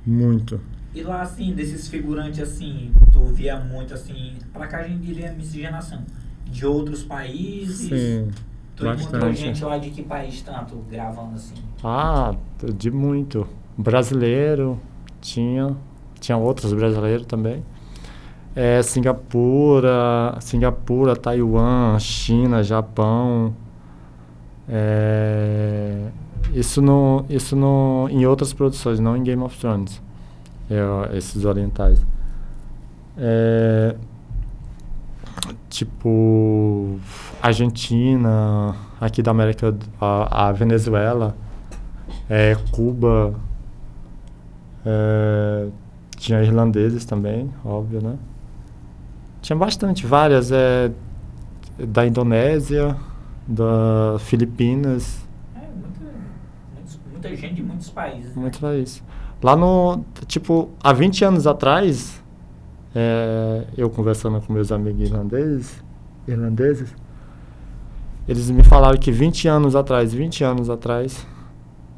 Muito. E lá, assim, desses figurantes, assim, tu via muito, assim, pra cá a gente diria miscigenação. De outros países. Sim. Tu encontrou gente lá de que país tanto gravando assim? Ah, de muito. Brasileiro, tinha. Tinha outros brasileiros também é, Singapura, Singapura, Taiwan, China, Japão. É, isso no, isso no, em outras produções, não em Game of Thrones. É, esses orientais. É, tipo Argentina, aqui da América, a, a Venezuela, é, Cuba, é, tinha irlandeses também, óbvio, né? Tinha bastante, várias. É, da Indonésia, da Filipinas. É, muita, muita gente de muitos países. Né? Muitos países. Lá no. Tipo, há 20 anos atrás, é, eu conversando com meus amigos irlandeses, irlandeses, eles me falaram que 20 anos atrás, 20 anos atrás,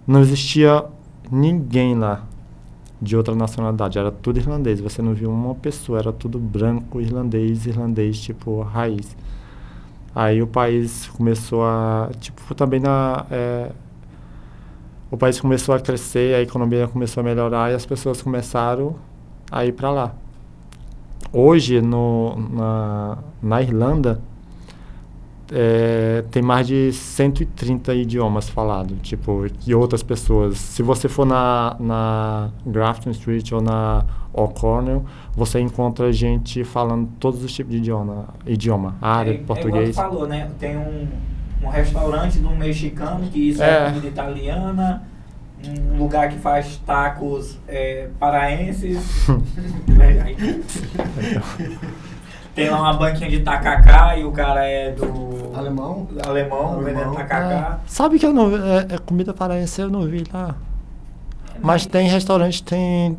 não existia ninguém lá de outra nacionalidade, era tudo irlandês. Você não viu uma pessoa, era tudo branco, irlandês, irlandês, tipo, raiz. Aí o país começou a, tipo, também na... É, o país começou a crescer, a economia começou a melhorar e as pessoas começaram a ir para lá. Hoje, no, na, na Irlanda, é, tem mais de 130 idiomas falados, tipo, e outras pessoas. Se você for na, na Grafton Street ou na O'Connell, você encontra gente falando todos os tipos de idioma, idioma árabe, é, português. É falou, né? Tem um, um restaurante do mexicano, que isso é, é comida italiana, um lugar que faz tacos é, paraenses. Tem lá uma banquinha de tacacá e o cara é do. Alemão? Alemão, Alemão. vendendo tacacá. É, sabe que eu não. É, é comida paraense eu não vi lá. Mas tem restaurante, tem.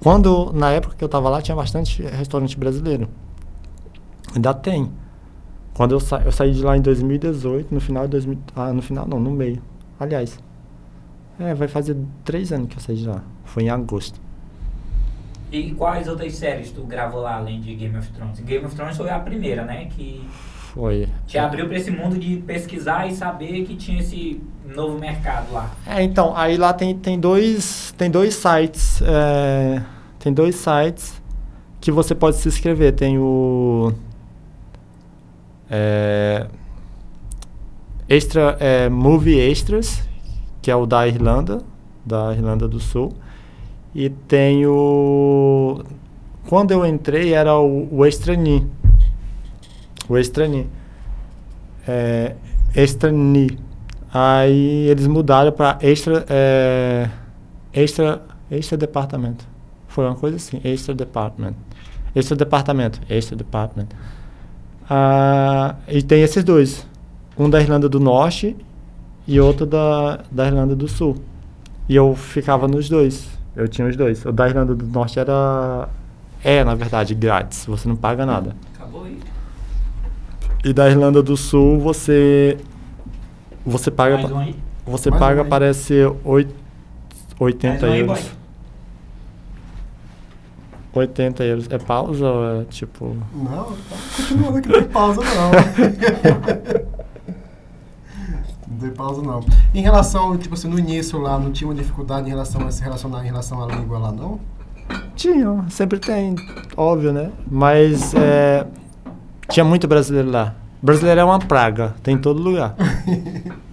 Quando, na época que eu tava lá, tinha bastante restaurante brasileiro. Ainda tem. Quando eu, sa eu saí de lá em 2018, no final de 2000. Ah, no final não, no meio. Aliás. É, vai fazer três anos que eu saí de lá. Foi em agosto. E quais outras séries tu gravou lá além de Game of Thrones? Game of Thrones foi a primeira, né? Que foi. Te abriu para esse mundo de pesquisar e saber que tinha esse novo mercado lá. É, então, aí lá tem, tem dois tem dois sites, é, tem dois sites que você pode se inscrever. Tem o é, Extra é, Movie Extras, que é o da Irlanda, da Irlanda do Sul. E tem o. Quando eu entrei era o, o Extrani. O Extrani. É. Aí eles mudaram para extra, é, extra, extra departamento. Foi uma coisa assim, extra department. Extra departamento, extra department. Ah, e tem esses dois. Um da Irlanda do Norte e outro da, da Irlanda do Sul. E eu ficava nos dois. Eu tinha os dois. O da Irlanda do Norte era. É, na verdade, grátis. Você não paga nada. Acabou aí. E da Irlanda do Sul você. Você paga. Mais um aí. Você Mais paga, um parece, 8, 80 um euros. Aí, 80 euros. É pausa ou é tipo. Não, continuando aqui, não tem pausa não. Não dei pausa, não. Em relação, tipo assim, no início lá, não tinha uma dificuldade em relação a se relacionar em relação à língua lá, não? Tinha, sempre tem, óbvio, né? Mas é, tinha muito brasileiro lá. Brasileiro é uma praga, tem em todo lugar.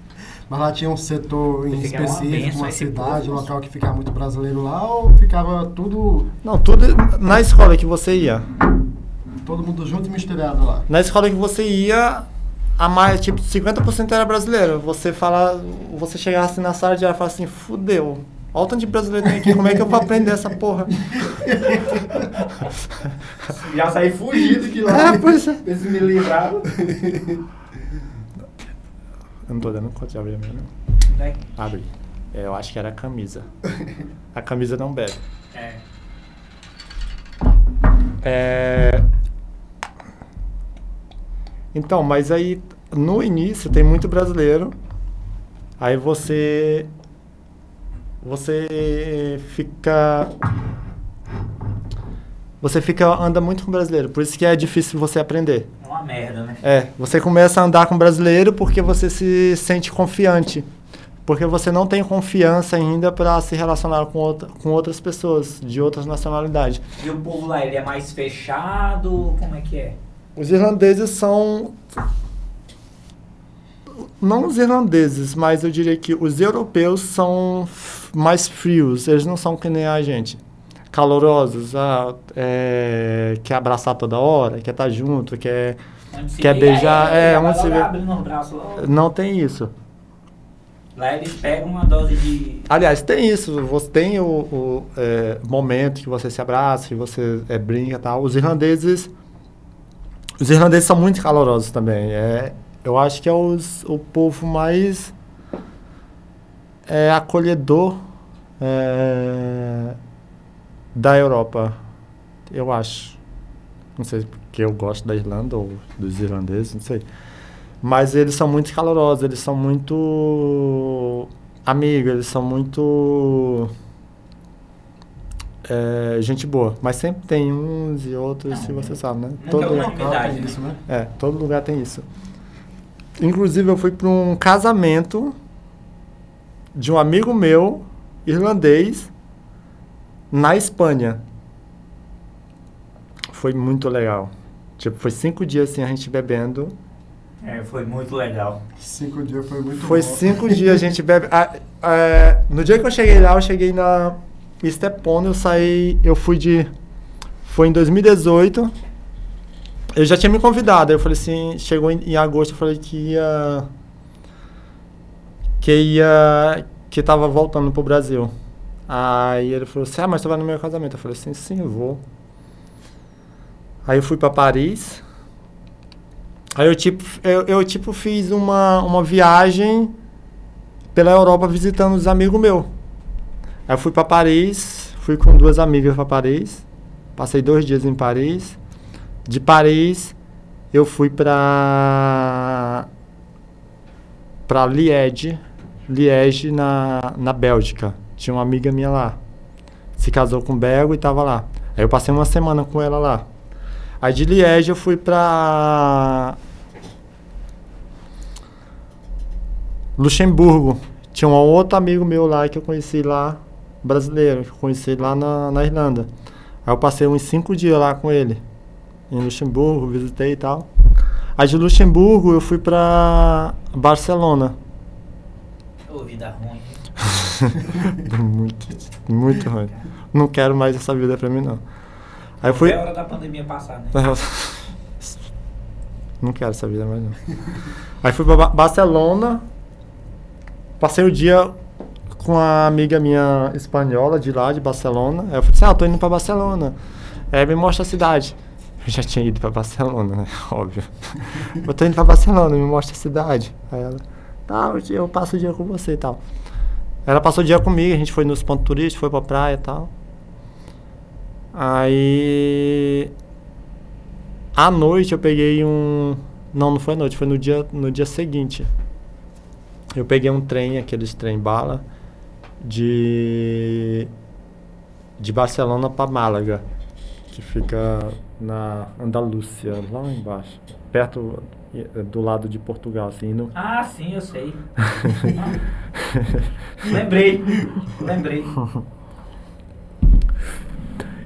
Mas lá tinha um setor em uma específico, uma esse cidade, um local que ficava muito brasileiro lá, ou ficava tudo, Não, tudo na escola que você ia. todo mundo junto e misturado lá? Na escola que você ia, a mais, tipo, 50% era brasileiro. Você fala, você chegasse na sala de aula e fala assim, fudeu. Olha o tanto de brasileiro tem aqui, como é que eu vou aprender essa porra? Já saí fugido de É, pois é. Me livraram. Eu não tô dando conta de abrir a minha, não. Né? Abre. É, eu acho que era a camisa. A camisa não bebe. É. É... Então, mas aí no início tem muito brasileiro. Aí você você fica você fica anda muito com brasileiro, por isso que é difícil você aprender. Uma merda, né? É, você começa a andar com brasileiro porque você se sente confiante. Porque você não tem confiança ainda para se relacionar com, outra, com outras pessoas de outras nacionalidades. E o povo lá, ele é mais fechado? Como é que é? Os irlandeses são. Não os irlandeses, mas eu diria que os europeus são mais frios. Eles não são que nem a gente. Calorosos, ah, é, quer abraçar toda hora, quer estar junto, quer. Onde Quer beijar, é, já vai onde se vê- braços. Não tem isso. Lá eles pegam uma dose de. Aliás, tem isso. Você tem o, o, é, momento que você se abraça, que você é, brinca e tal. Os irlandeses. Os irlandeses são muito calorosos também. É, eu acho que é os, o povo mais é, acolhedor é, da Europa. Eu acho. Não sei porque eu gosto da Irlanda ou dos irlandeses, não sei. Mas eles são muito calorosos, eles são muito amigos, eles são muito é, gente boa. Mas sempre tem uns e outros, Não, se você sabe, né? Todo, é Verdade, tem né? isso, né? é, todo lugar tem isso. Inclusive, eu fui para um casamento de um amigo meu, irlandês, na Espanha. Foi muito legal. Tipo, foi cinco dias assim, a gente bebendo. É, foi muito legal. Cinco dias foi muito Foi bom. cinco dias a gente bebe. Ah, é, no dia que eu cheguei lá, eu cheguei na Estepona, eu saí. Eu fui de. Foi em 2018. Eu já tinha me convidado. aí Eu falei assim, chegou em, em agosto, eu falei que ia. Que ia. Que tava voltando pro Brasil. Aí ele falou assim: Ah, mas tu vai no meu casamento. Eu falei assim: Sim, eu vou. Aí eu fui pra Paris. Aí eu tipo, eu, eu, tipo fiz uma, uma viagem pela Europa visitando os amigos meus. Aí eu fui pra Paris, fui com duas amigas pra Paris. Passei dois dias em Paris. De Paris eu fui pra pra Liège, Liège na, na Bélgica. Tinha uma amiga minha lá. Se casou com um belga e tava lá. Aí eu passei uma semana com ela lá. Aí de Liège eu fui pra Luxemburgo. Tinha um outro amigo meu lá que eu conheci lá, brasileiro, que eu conheci lá na, na Irlanda. Aí eu passei uns cinco dias lá com ele, em Luxemburgo, visitei e tal. Aí de Luxemburgo eu fui pra Barcelona. Ô, vida ruim. muito, muito ruim. Não quero mais essa vida pra mim, não. Aí eu fui. A hora da pandemia passar, né? Não quero essa vida mais não. Aí fui pra Ba- Barcelona. Passei o dia com a amiga minha espanhola de lá, de Barcelona. Aí eu falei assim, ah, tô indo pra Barcelona. Aí me mostra a cidade. Eu já tinha ido pra Barcelona, né? Óbvio. Eu tô indo pra Barcelona, me mostra a cidade. Aí ela, tá, eu passo o dia com você e tal. Ela passou o dia comigo, a gente foi nos pontos turísticos, foi pra praia e tal. Aí à noite eu peguei um. Não, não foi à noite, foi no dia, no dia seguinte. Eu peguei um trem, aqueles trem bala, de. de Barcelona para Málaga, que fica na Andalúcia, lá embaixo. perto do lado de Portugal, assim. No... Ah, sim, eu sei. lembrei, lembrei.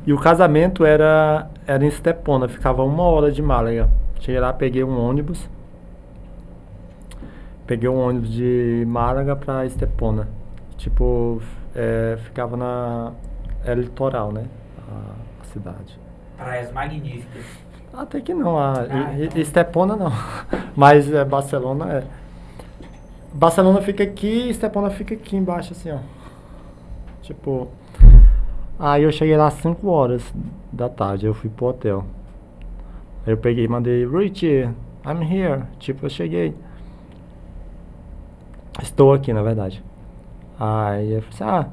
E o casamento era, era em Stepona, ficava uma hora de Málaga. Cheguei lá, peguei um ônibus. Peguei um ônibus de Málaga pra Estepona. Tipo, é, ficava na. É litoral, né? A, a cidade. Praias magníficas. Até que não, a ah, então. Estepona não. Mas é, Barcelona é. Barcelona fica aqui, Estepona fica aqui embaixo, assim, ó. Tipo. Aí eu cheguei lá às 5 horas da tarde, eu fui pro hotel. Aí eu peguei e mandei, Rich, I'm here. Tipo, eu cheguei. Estou aqui, na verdade. Aí eu falei assim, ah,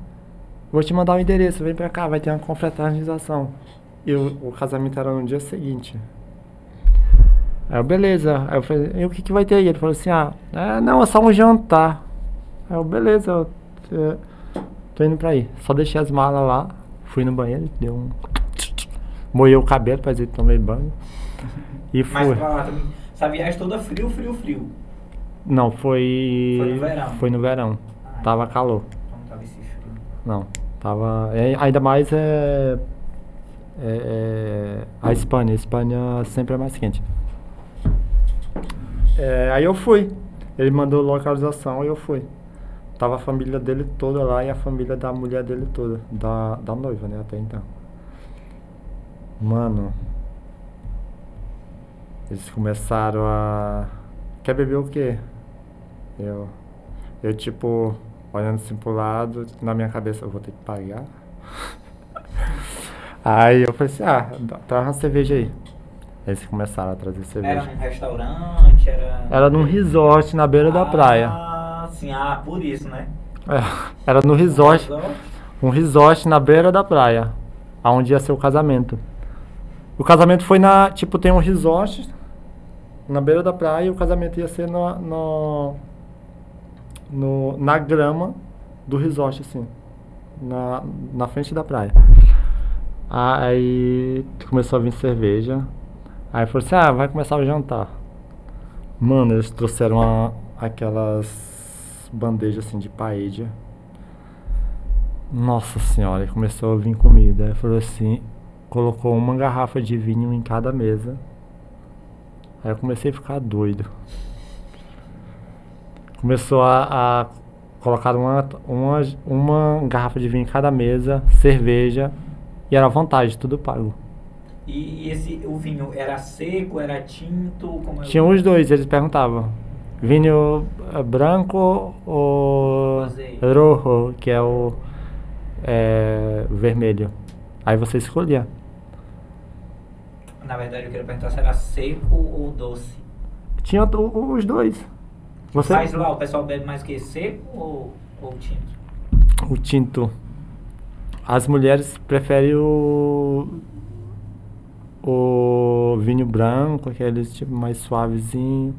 vou te mandar o um endereço, vem pra cá, vai ter uma confraternização. E o, o casamento era no dia seguinte. Aí eu, beleza. Aí eu falei, e o que, que vai ter aí? Ele falou assim, ah, é, não, é só um jantar. Aí eu, beleza, eu, eu, tô indo pra aí. Só deixei as malas lá, fui no banheiro, deu um. Moeu o cabelo, pra dizer que tomei banho. E fui. Mas pra lá também. Essa viagem toda frio, frio, frio. Não, foi. Foi no verão. Foi no verão. Ah, tava calor. Então não tava esse frio. Não, tava. É, ainda mais é, é, é, a Espanha. A Espanha sempre é mais quente. É, aí eu fui. Ele mandou localização e eu fui. Tava a família dele toda lá e a família da mulher dele toda. Da, da noiva, né? Até então. Mano. Eles começaram a. Quer beber o quê? Eu. Eu, tipo, olhando assim pro lado, na minha cabeça, eu vou ter que pagar. aí eu falei assim: ah, traz uma cerveja aí. Eles começaram a trazer cerveja. Era num restaurante? Era, era num resort na beira ah, da praia. Ah, sim, ah, por isso, né? É, era no resort. Um resort na beira da praia. Onde ia ser o casamento. O casamento foi na. Tipo, tem um resort na beira da praia e o casamento ia ser no, no, no na grama do resort, assim. Na, na frente da praia. Aí começou a vir cerveja. Aí falou assim, ah, vai começar o jantar. Mano, eles trouxeram uma, aquelas bandejas assim de paella. Nossa senhora, começou a vir comida. Aí falou assim, colocou uma garrafa de vinho em cada mesa. Aí eu comecei a ficar doido. Começou a, a colocar uma, uma, uma garrafa de vinho em cada mesa, cerveja, e era à vontade, tudo pago. E, esse, o vinho era seco, era tinto? Como é Tinha os dois, eles perguntavam. Vinho eh, branco ou rojo, que é o é, vermelho. Aí você escolhia. Na verdade, eu queria perguntar se era seco ou doce. Tinha os dois. Você... Mas lá o pessoal bebe mais que seco ou, ou tinto? O tinto. As mulheres preferem o o vinho branco, aqueles tipo mais suavezinho.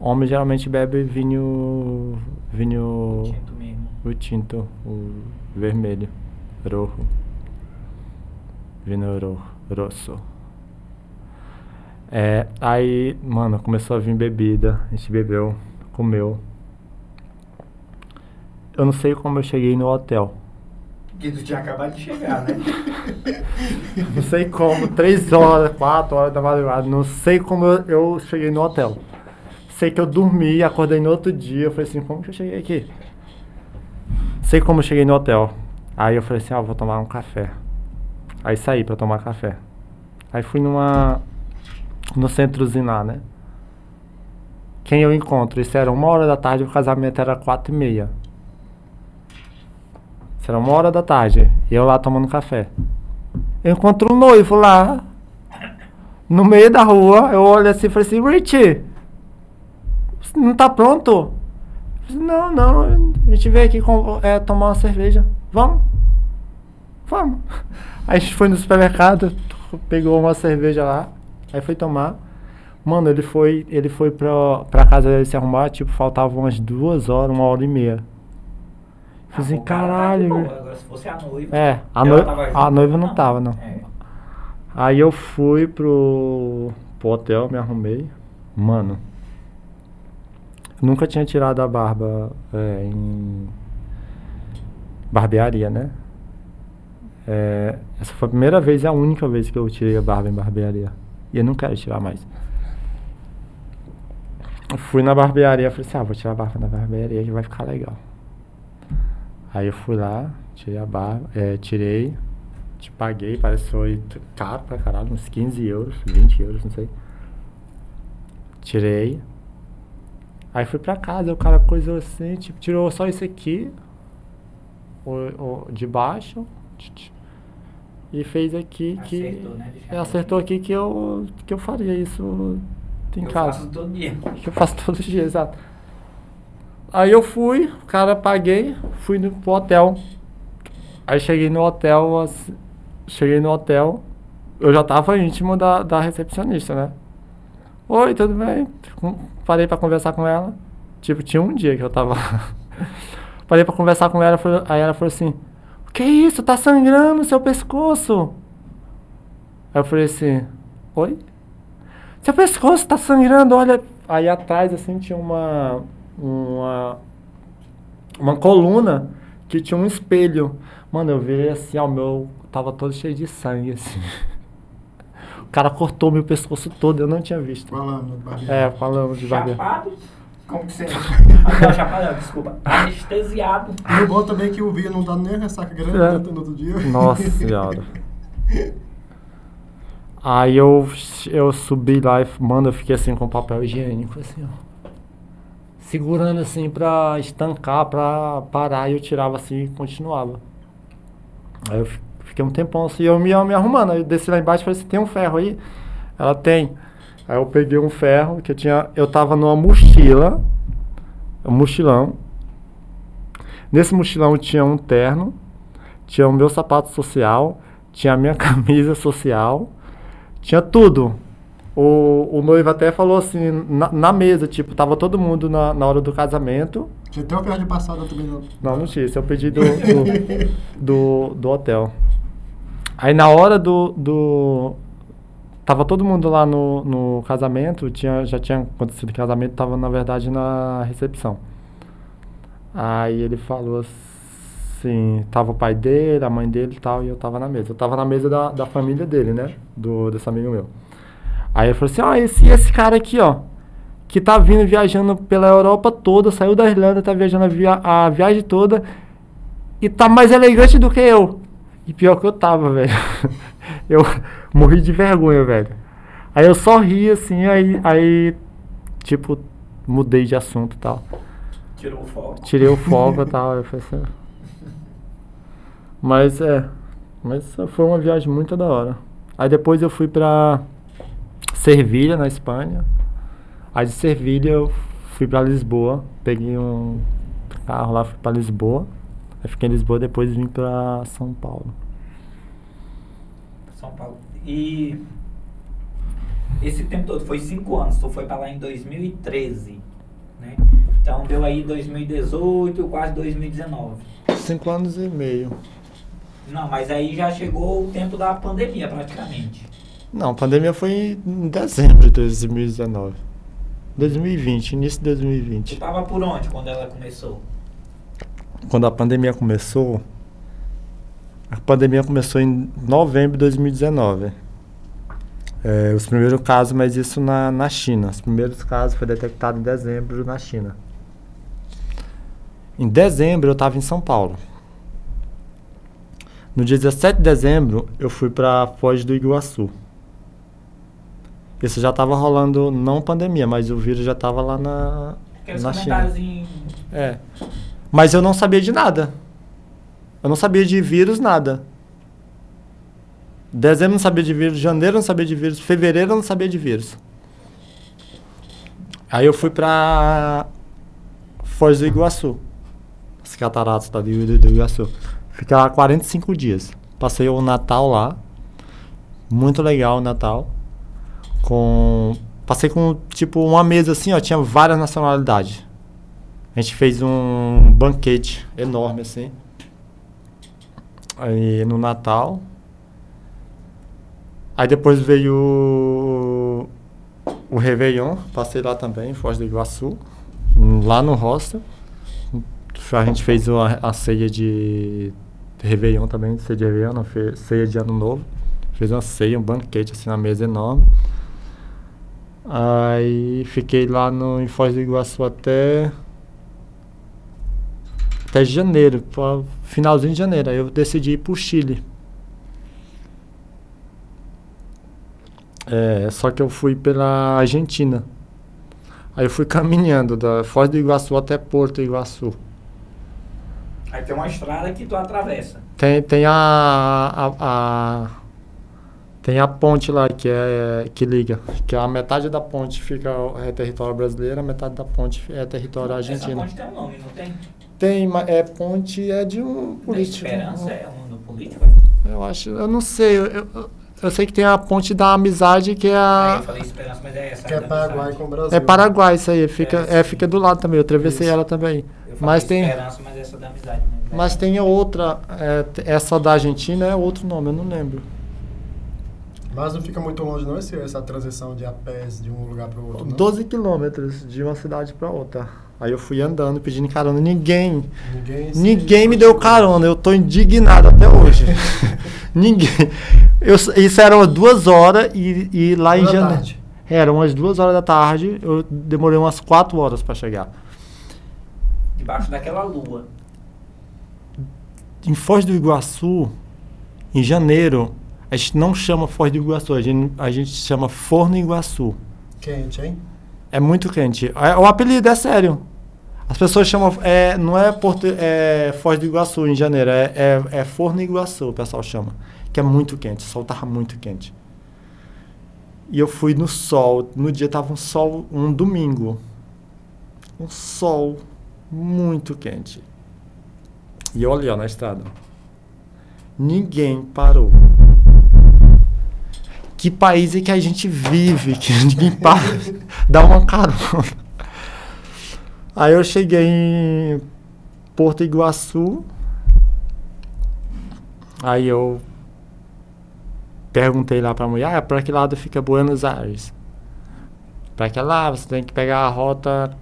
Homem geralmente bebe vinho. vinho. Tinto mesmo. O tinto, o vermelho, rojo. Vinho rojo, rosso. É, aí, mano, começou a vir bebida, a gente bebeu, comeu. Eu não sei como eu cheguei no hotel. Que tu tinha acabado de chegar, né? não sei como, três horas, quatro horas da madrugada, não sei como eu, eu cheguei no hotel. Sei que eu dormi, acordei no outro dia, eu falei assim, como que eu cheguei aqui? Sei como eu cheguei no hotel. Aí eu falei assim, ah, vou tomar um café. Aí saí pra tomar café. Aí fui numa. no centrozinho lá, né? Quem eu encontro? Isso era uma hora da tarde, o casamento era quatro e meia. Será uma hora da tarde. E eu lá tomando café. Eu encontro um noivo lá. No meio da rua. Eu olho assim e falei assim, Rich, não tá pronto? não, não. A gente veio aqui com, é, tomar uma cerveja. Vamos? Vamos. Aí a gente foi no supermercado, pegou uma cerveja lá. Aí foi tomar. Mano, ele foi, ele foi pra, pra casa dele se arrumar, tipo, faltava umas duas horas, uma hora e meia. Falei assim, caralho. Agora, se fosse a noiva. É, a, no... a noiva não, não tava, não. É. Aí eu fui pro, pro hotel, me arrumei. Mano, nunca tinha tirado a barba é, em barbearia, né? É, essa foi a primeira vez e a única vez que eu tirei a barba em barbearia. E eu não quero tirar mais. Eu fui na barbearia, falei assim, ah, vou tirar a barba na barbearia que vai ficar legal. Aí eu fui lá, tirei a barba, é, tirei, te paguei, parece que foi caro pra caralho, uns 15 euros, 20 euros, não sei. Tirei. Aí fui pra casa, o cara coisou assim, tipo, tirou só isso aqui, o, o de baixo, e fez aqui que. Acertou, né? acertou aqui que eu, que eu faria isso em eu casa. Faço todo dia. Que eu faço todo dia, exato. Aí eu fui, cara, paguei, fui no, pro hotel. Aí cheguei no hotel, assim, cheguei no hotel, eu já tava íntimo da, da recepcionista, né? Oi, tudo bem? Parei pra conversar com ela. Tipo, tinha um dia que eu tava. Parei pra conversar com ela, aí ela falou assim: O que é isso? Tá sangrando seu pescoço. Aí eu falei assim: Oi? Seu pescoço tá sangrando, olha. Aí atrás, assim, tinha uma. Uma. Uma coluna que tinha um espelho. Mano, eu vi assim, ó, meu. Tava todo cheio de sangue, assim. O cara cortou meu pescoço todo, eu não tinha visto. Falando, É, falando de barbeiro. Chapado? Como que você. não, chapado, desculpa. Anestesiado. E o bom também é que o Via não dá nem ressaca grande é. no outro dia. Nossa senhora. Aí eu, eu subi lá e, mano, eu fiquei assim com papel higiênico, assim, ó. Segurando assim pra estancar, pra parar, e eu tirava assim e continuava. Aí eu Fiquei um tempão assim, eu me, me arrumando. Aí eu desci lá embaixo e falei assim, tem um ferro aí? Ela tem. Aí eu peguei um ferro que eu tinha. Eu tava numa mochila. Um mochilão. Nesse mochilão tinha um terno, tinha o meu sapato social, tinha a minha camisa social, tinha tudo. O, o noivo até falou assim, na, na, mesa, tipo, tava todo mundo na, na hora do casamento. Tinha até o ferro de passada também não. Não, não tinha, isso eu pedi do, do, do, do hotel. Aí na hora do, do. Tava todo mundo lá no, no casamento, tinha, já tinha acontecido o casamento, tava na verdade na recepção. Aí ele falou assim, tava o pai dele, a mãe dele e tal, e eu tava na mesa. Eu tava na mesa da, da família dele, né? Do, desse amigo meu. Aí ele falou assim, ó, oh, esse, esse cara aqui, ó, que tá vindo viajando pela Europa toda, saiu da Irlanda, tá viajando a, via a viagem toda e tá mais elegante do que eu. E pior que eu tava, velho. Eu morri de vergonha, velho. Aí eu só ri assim, aí, aí tipo, mudei de assunto e tal. Tirou o foco. Tirei o foco e tal. Eu falei assim. Mas é. Mas foi uma viagem muito da hora. Aí depois eu fui pra Servilha, na Espanha. Aí de Servilha eu fui pra Lisboa. Peguei um carro lá, fui pra Lisboa. Aí fiquei em Lisboa, depois vim para São Paulo. São Paulo. E esse tempo todo, foi cinco anos, tu foi para lá em 2013, né? Então deu aí 2018, quase 2019. Cinco anos e meio. Não, mas aí já chegou o tempo da pandemia praticamente. Não, a pandemia foi em dezembro de 2019. 2020, início de 2020. Tu tava por onde quando ela começou? quando a pandemia começou, a pandemia começou em novembro de 2019. É, os primeiros casos, mas isso na, na China. Os primeiros casos foi detectado em dezembro na China. Em dezembro eu estava em São Paulo. No dia 17 de dezembro eu fui para Foz do Iguaçu. Isso já estava rolando, não pandemia, mas o vírus já estava lá na, Aqueles na China. Em... É. Mas eu não sabia de nada. Eu não sabia de vírus, nada. Dezembro não sabia de vírus, janeiro não sabia de vírus, fevereiro não sabia de vírus. Aí eu fui pra Foz do Iguaçu. As cataratas da do, do Iguaçu. Fiquei lá 45 dias. Passei o Natal lá. Muito legal o Natal. Com. Passei com tipo uma mesa assim, ó. Tinha várias nacionalidades. A gente fez um banquete enorme assim. Aí no Natal. Aí depois veio o Réveillon, passei lá também, Foz do Iguaçu, lá no hostel. A gente fez uma, a ceia de Réveillon também, ceia de Réveillon, não, ceia de Ano Novo. Fez uma ceia, um banquete assim na mesa enorme. Aí fiquei lá no, em Foz do Iguaçu até. Até janeiro, finalzinho de janeiro. Aí eu decidi ir pro Chile. É, só que eu fui pela Argentina. Aí eu fui caminhando da Foz do Iguaçu até Porto Iguaçu. Aí tem uma estrada que tu atravessa. Tem, tem a, a, a tem a ponte lá que é que liga, que a metade da ponte fica é território brasileiro, a metade da ponte é território argentino. Essa ponte tem um nome, não tem? Tem, é ponte é de um político. A Esperança é um do político? Eu acho, eu não sei, eu, eu, eu, sei que tem a ponte da amizade que é a. É, eu falei Esperança, mas é essa. Que é Paraguai com o Brasil. É Paraguai isso aí, fica, é, é fica do lado também. Eu atravessei isso. ela também. Eu mas tem. Esperança, mas essa da amizade. Mas tem outra, é, essa da Argentina é outro nome, eu não lembro. Mas não fica muito longe não esse, essa transição de a pés de um lugar para o outro, não? 12 quilômetros de uma cidade para outra. Aí eu fui andando, pedindo carona. Ninguém, ninguém, ninguém me deu carona. Eu tô indignado até hoje. ninguém. Eu, isso eram duas horas e, e lá em janeiro. Era umas duas horas da tarde. Eu demorei umas quatro horas para chegar. Debaixo daquela lua. Em Foz do Iguaçu, em janeiro, a gente não chama Foz do Iguaçu, a gente, a gente chama Forno Iguaçu. Quente, hein? É muito quente. É, o apelido é sério. As pessoas chamam. É, não é, Porto, é Foz do Iguaçu em janeiro, é, é, é Forno Iguaçu, o pessoal chama. Que é muito quente, o sol tava muito quente. E eu fui no sol. No dia tava um sol, um domingo. Um sol muito quente. E olhei ó, na estrada. Ninguém parou que país é que a gente vive, que ninguém para, dá uma carona. Aí eu cheguei em Porto Iguaçu, aí eu perguntei lá pra mulher, ah, pra que lado fica Buenos Aires? Pra que lá você tem que pegar a rota,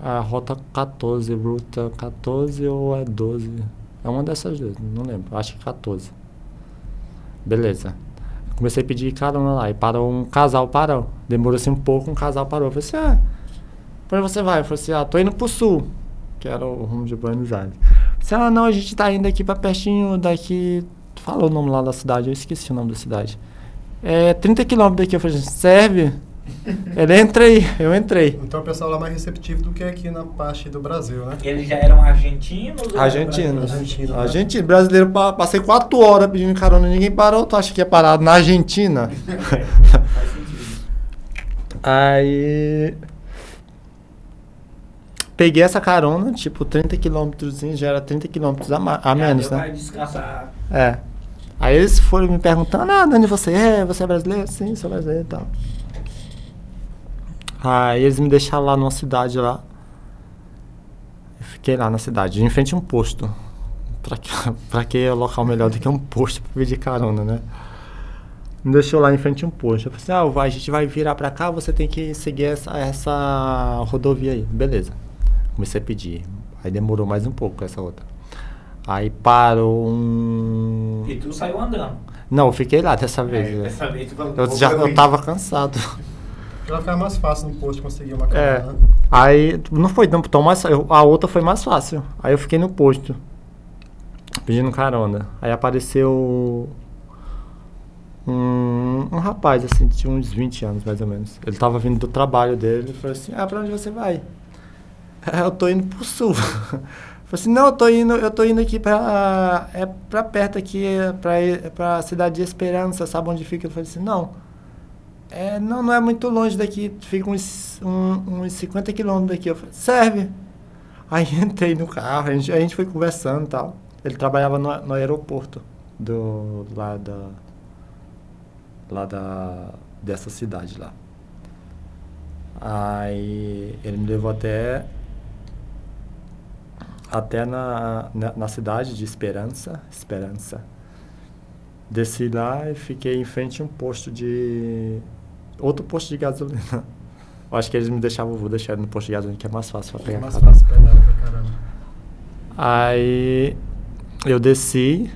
a rota 14, ruta 14 ou é 12? É uma dessas duas, não lembro, acho que 14. Beleza. Comecei a pedir carona lá. E parou um casal, parou. Demorou assim um pouco, um casal parou. Eu falei assim, ah, pra onde você vai? Eu falei assim, ah, tô indo pro sul. Que era o rumo de Buenos Aires. Falei assim, ah, não, a gente tá indo aqui pra pertinho daqui. Falou o nome lá da cidade, eu esqueci o nome da cidade. É 30 quilômetros daqui. Eu falei serve? Ele entrei, eu entrei. Então o pessoal lá é mais receptivo do que aqui na parte do Brasil, né? Eles já eram argentinos? Argentinos. Argentino, né? Argentino. Brasileiro, passei quatro horas pedindo carona, ninguém parou. Tu acha que é parado na Argentina? Faz sentido. Aí. Peguei essa carona, tipo, 30 quilômetros, já era 30 quilômetros a, a menos, né? Vai descansar. É. Aí eles foram me perguntando, ah, onde você é? Você é brasileiro? Sim, sou brasileiro e tal. Aí eles me deixaram lá numa cidade lá. Eu fiquei lá na cidade, em frente a um posto. Pra que, pra que é local melhor do que um posto pra pedir carona, né? Me deixou lá em frente a um posto. Eu falei assim, ah, a gente vai virar pra cá, você tem que seguir essa, essa rodovia aí. Beleza. Comecei a pedir. Aí demorou mais um pouco essa outra. Aí parou um. E tu saiu andando? Não, eu fiquei lá dessa vez. É, dessa vez tu eu já eu tava cansado. Ela ficar mais fácil no posto conseguir uma carona. É. Né? Aí não foi tão, mais A outra foi mais fácil. Aí eu fiquei no posto. Pedindo carona. Aí apareceu um, um rapaz, assim, tinha uns 20 anos mais ou menos. Ele tava vindo do trabalho dele e falou assim, ah, pra onde você vai? Eu tô indo pro sul. Falei assim, não, eu tô indo, eu tô indo aqui pra. É pra perto aqui, pra, pra cidade de Esperança, sabe onde fica? Eu falei assim, não. É, não, não é muito longe daqui, fica uns, um, uns 50 quilômetros daqui. Eu falei, serve. Aí entrei no carro, a gente, a gente foi conversando e tal. Ele trabalhava no, no aeroporto do, lá da. lá da. dessa cidade lá. Aí ele me levou até. até na, na, na cidade de Esperança. Esperança. Desci lá e fiquei em frente a um posto de outro posto de gasolina. Eu acho que eles me deixavam, vou deixar ele no posto de gasolina que é mais fácil pra pegar É mais fácil pegar pra caramba. Aí eu desci,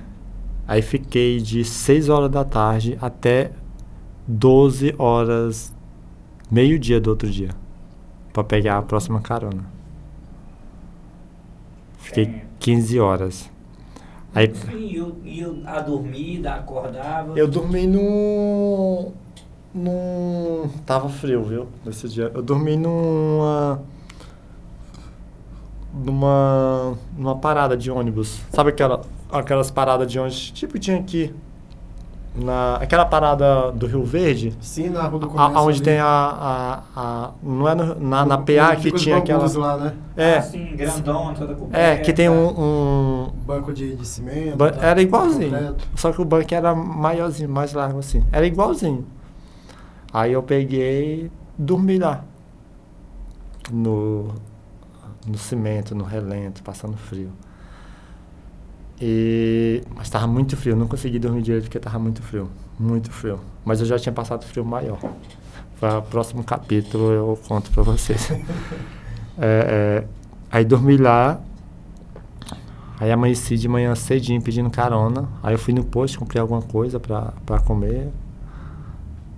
aí fiquei de 6 horas da tarde até 12 horas, meio-dia do outro dia, pra pegar a próxima carona. Fiquei É. 15 horas. Aí E eu, eu a dormida, acordava. eu dormi num. num. Tava frio, viu? Nesse dia. Eu dormi numa. numa. numa parada de ônibus. Sabe aquela, aquelas paradas de ônibus? Tipo tinha aqui. Na, aquela parada do Rio Verde. Sim, na rua do A, comércio onde ali. tem a, a, a- Não é no- na, na O- PA que tinha aquela. lá, né? É, Assim, grandona, toda coberta. é, que tem um. um Banco de, de cimento. Ba- tá? Era igualzinho. Concreto. Só que o banco era maiorzinho, mais largo assim. Era igualzinho. Aí eu peguei dormi lá. No, no cimento, no relento, passando frio. E, mas tava muito frio, eu não consegui dormir direito porque tava muito frio. Muito frio. Mas eu já tinha passado frio maior. Para o próximo capítulo eu conto pra vocês. É, é, aí dormi lá, Aí amanheci de manhã cedinho pedindo carona. Aí eu fui no posto, comprei alguma coisa pra comer.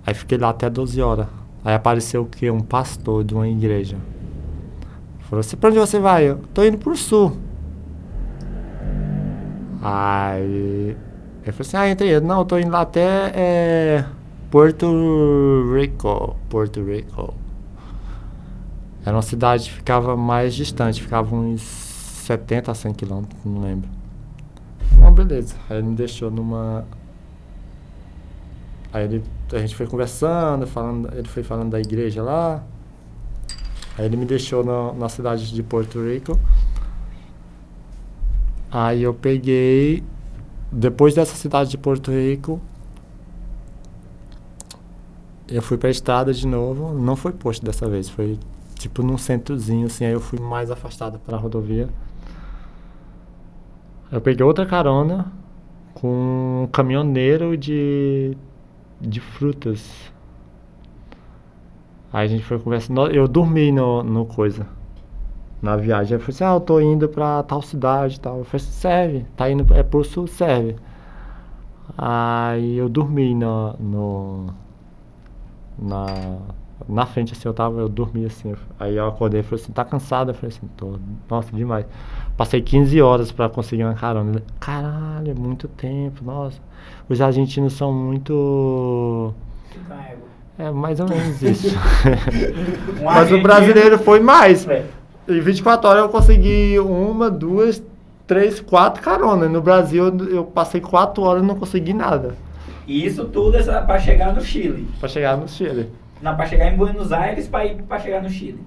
Aí fiquei lá até 12 horas. Aí apareceu o quê? Um pastor de uma igreja. Falou assim, pra onde você vai? Eu tô indo pro sul. Aí eu falei assim, ah, entrei. Não, eu tô indo lá até é, Porto Rico. Porto Rico. Era uma cidade que ficava mais distante, ficava uns 70 a 100 quilômetros, não lembro. Bom, beleza. Aí ele me deixou numa. Aí ele, a gente foi conversando, falando, ele foi falando da igreja lá. Aí ele me deixou na, na cidade de Porto Rico. Aí eu peguei. Depois dessa cidade de Porto Rico, eu fui pra estrada de novo. Não foi posto dessa vez, foi tipo num centrozinho, assim. Aí eu fui mais afastado pra rodovia. Eu peguei outra carona com um caminhoneiro de, de frutas. Aí a gente foi conversando. Eu dormi no, no coisa. Na viagem. Eu falei assim, ah, eu tô indo pra tal cidade e tal. Eu falei assim, serve. Tá indo é pro sul, serve. Aí eu dormi no, no na, na frente assim, eu tava, eu dormi assim. Aí eu acordei e falei assim, tá cansado? Eu falei assim, tô, nossa, demais. Passei 15 horas pra conseguir uma carona. Ele, Caralho, é muito tempo, nossa. Os argentinos são muito. É mais ou menos isso. Um Mas o brasileiro foi mais. É. Em 24 horas eu consegui uma, duas, três, quatro caronas. No Brasil eu- eu passei quatro horas e não consegui nada. E isso tudo é pra chegar no Chile. Pra chegar no Chile. Não, pra chegar em Buenos Aires pra chegar no Chile.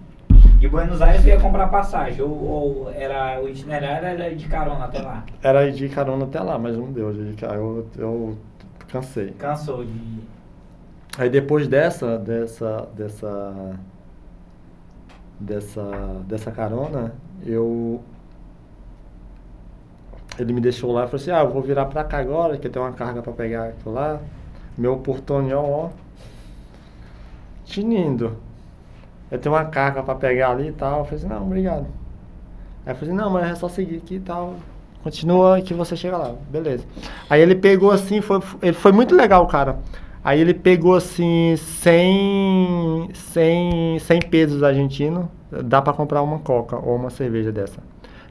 De Buenos Aires eu ia comprar passagem. Ou, ou era, o itinerário era de carona até lá. Era ir de carona até lá, mas não deu. de Eu, eu cansei. Cansou de. Aí depois dessa, dessa, dessa, dessa, dessa carona, eu, ele me deixou lá e falou assim, ah, eu vou virar pra cá agora, que tem uma carga pra pegar aqui lá. Meu portônio, ó, tinindo. Eu tenho uma carga pra pegar ali e tal. Eu falei assim, não, obrigado. Aí eu falei assim, não, mas é só seguir aqui e tal. Continua que você chega lá, beleza. Aí ele pegou assim, foi, ele foi muito legal, cara. Aí ele pegou assim 100, 100, 100 pesos argentino, dá pra comprar uma coca ou uma cerveja dessa.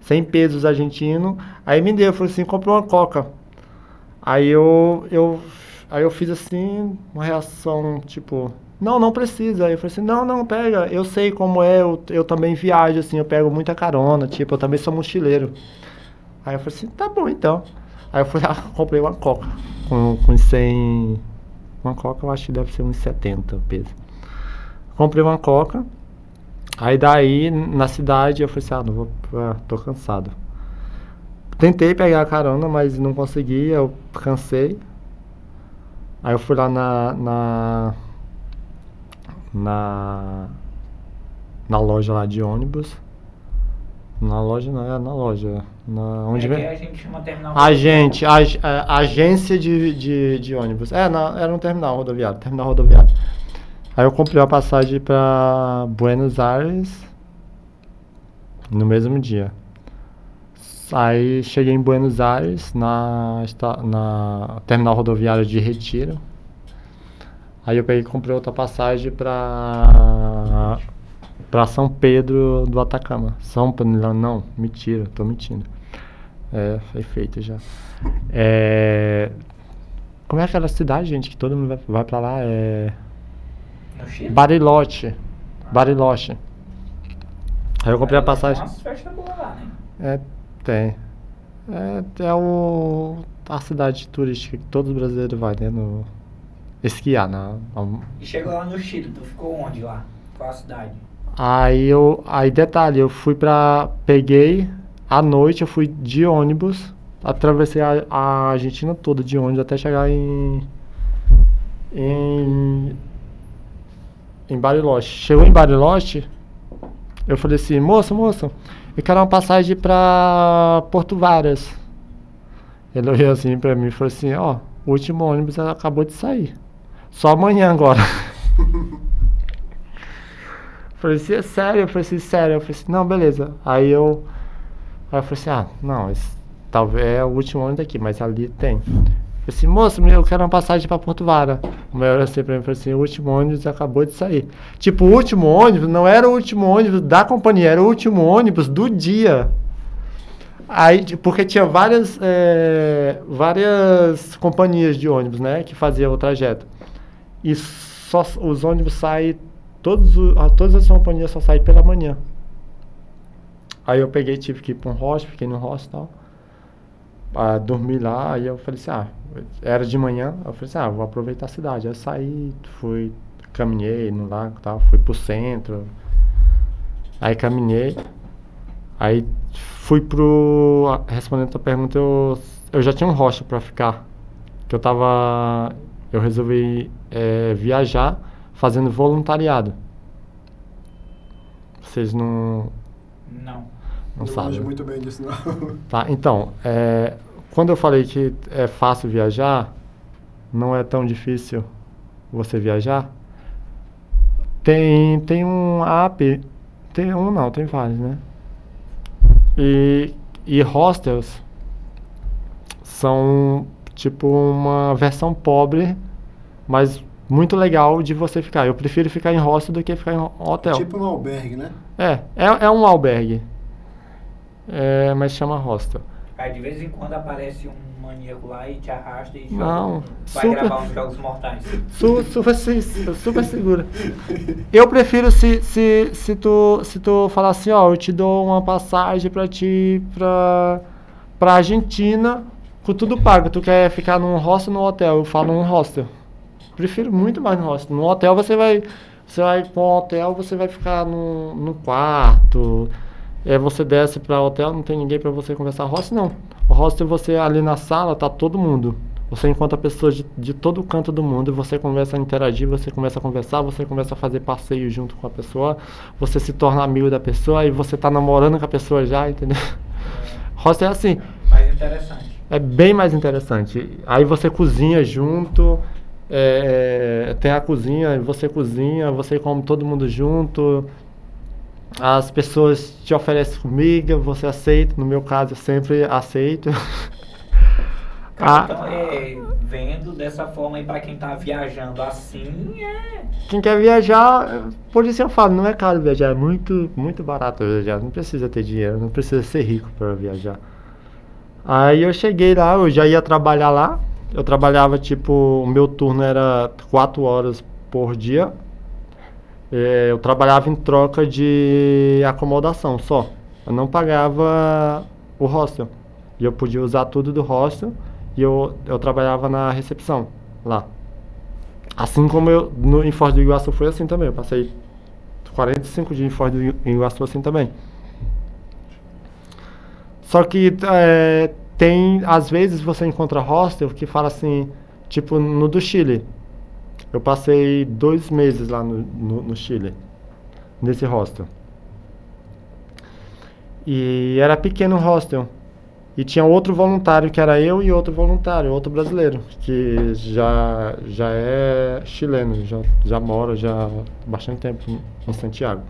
100 pesos argentino, aí me deu, falou assim, comprou uma coca. Aí eu, eu, aí eu fiz assim, uma reação tipo, não, não precisa. Aí eu falei assim, não, não, pega, eu sei como é, eu, eu também viajo assim, eu pego muita carona, tipo, eu também sou mochileiro. Aí eu falei assim, tá bom então. Aí eu fui lá, comprei uma coca com, com 100. Uma coca eu acho que deve ser uns 70 pesos. Comprei uma coca. Aí daí, na cidade, eu falei assim, ah, não vou. Ah, tô cansado. Tentei pegar a carona, mas não consegui, eu cansei. Aí eu fui lá na. na. na, na loja lá de ônibus. Na loja não, é na loja. Na, onde é vem? a gente chama terminal. Agente, ag, agência de, de, de ônibus. É, na, era um terminal rodoviário, terminal rodoviário. Aí eu comprei a passagem para Buenos Aires no mesmo dia. Aí cheguei em Buenos Aires, na, na terminal rodoviária de Retiro. Aí eu peguei e comprei outra passagem para para São Pedro do Atacama. São Pedro, não, mentira, tô mentindo. É, foi feito já. É, como é aquela cidade, gente, que todo mundo vai, vai pra lá? É. No Chile? Bariloche. Bariloche. Aí eu comprei a passagem. Nossa, festa boa lá, né? É, tem. É, é o, a cidade turística que todos os brasileiros vão, né? No, esquiar, na, na, E chegou lá no Chile, tu ficou onde lá? Qual a cidade? Aí eu. Aí detalhe, eu fui pra. Peguei à noite, eu fui de ônibus, atravessei a, a Argentina toda de ônibus até chegar em. Em. Em Bariloche. Chegou em Bariloche, eu falei assim, moço, moço, eu quero uma passagem pra Porto Varas. Ele olhou assim pra mim e falou assim, ó, o último ônibus acabou de sair. Só amanhã agora. falei assim, é sério? Eu falei assim, sério. Eu falei assim, não, beleza. Aí eu. Aí eu falei assim, ah, não, esse, talvez é o último ônibus aqui, mas ali tem. Eu falei assim, moço, eu quero uma passagem pra Porto Vara. O maior assim pra mim falou assim, o último ônibus acabou de sair. Tipo, o último ônibus não era o último ônibus da companhia, era o último ônibus do dia. Aí, porque tinha várias, é, várias companhias de ônibus, né, que faziam o trajeto. E só os ônibus saem, todos, todas as companhias só saem pela manhã. Aí eu peguei, tive que ir para um hostel, fiquei no hostel tal. Pra dormir lá, aí eu falei assim, ah, era de manhã, eu falei assim, ah, vou aproveitar a cidade. Aí eu saí, fui, caminhei no lago e tal, fui pro centro. Aí caminhei, aí fui pro. Respondendo a tua pergunta, eu, eu já tinha um hostel pra ficar. Que eu tava. Eu resolvi é, viajar fazendo voluntariado. Vocês não. Não. Não não sabem. muito bem disso, não. Tá, então, é, quando eu falei que é fácil viajar, não é tão difícil você viajar. Tem, tem um app, tem um não, tem vários, né? E, e hostels são tipo uma versão pobre, mas muito legal de você ficar. Eu prefiro ficar em hostel do que ficar em hotel. Tipo um albergue, né? É, é, é um albergue. É, mas chama hostel. Aí de vez em quando aparece um maníaco lá e te arrasta e joga, Não, vai super- gravar uns jogos mortais. Su, super, super segura. Eu prefiro se, se, se, tu, se tu falar assim, ó, eu te dou uma passagem pra ti pra, pra Argentina com tudo pago. Tu quer ficar num hostel ou num hotel? Eu falo num hostel. Prefiro muito mais no hostel. No hotel você vai. Você vai pra um hotel, você vai ficar no, no quarto. É, você desce para hotel, não tem ninguém para você conversar. Hostel não. O hostel você ali na sala tá todo mundo. Você encontra pessoas de, de todo canto do mundo, você começa a interagir, você começa a conversar, você começa a fazer passeio junto com a pessoa, você se torna amigo da pessoa e você tá namorando com a pessoa já, entendeu? Hostel é assim, Mais interessante. é bem mais interessante. Aí você cozinha junto, é, é, tem a cozinha, você cozinha, você come todo mundo junto. As pessoas te oferecem comida, você aceita. No meu caso, eu sempre aceito. Cara, Ah. então, é, vendo dessa forma aí pra quem tá viajando assim, é. Quem quer viajar, por isso eu falo, não é caro viajar, é muito, muito barato viajar. Não precisa ter dinheiro, não precisa ser rico para viajar. Aí eu cheguei lá, eu já ia trabalhar lá. Eu trabalhava tipo, o meu turno era quatro horas por dia. Eh, Eu trabalhava em troca de acomodação só. Eu não pagava o hostel. E eu podia usar tudo do hostel e eu, eu trabalhava na recepção lá. Assim como eu no, em Foz do Iguaçu foi assim também. Eu passei 45 dias em Foz do Igu- Iguaçu assim também. Só que é, tem, às vezes você encontra hostel que fala assim, tipo no do Chile. Eu passei dois meses lá no, no, no Chile, nesse hostel. E era pequeno hostel. E tinha outro voluntário, que era eu e outro voluntário, outro brasileiro, que já, já é chileno, já, já mora já há bastante tempo em Santiago.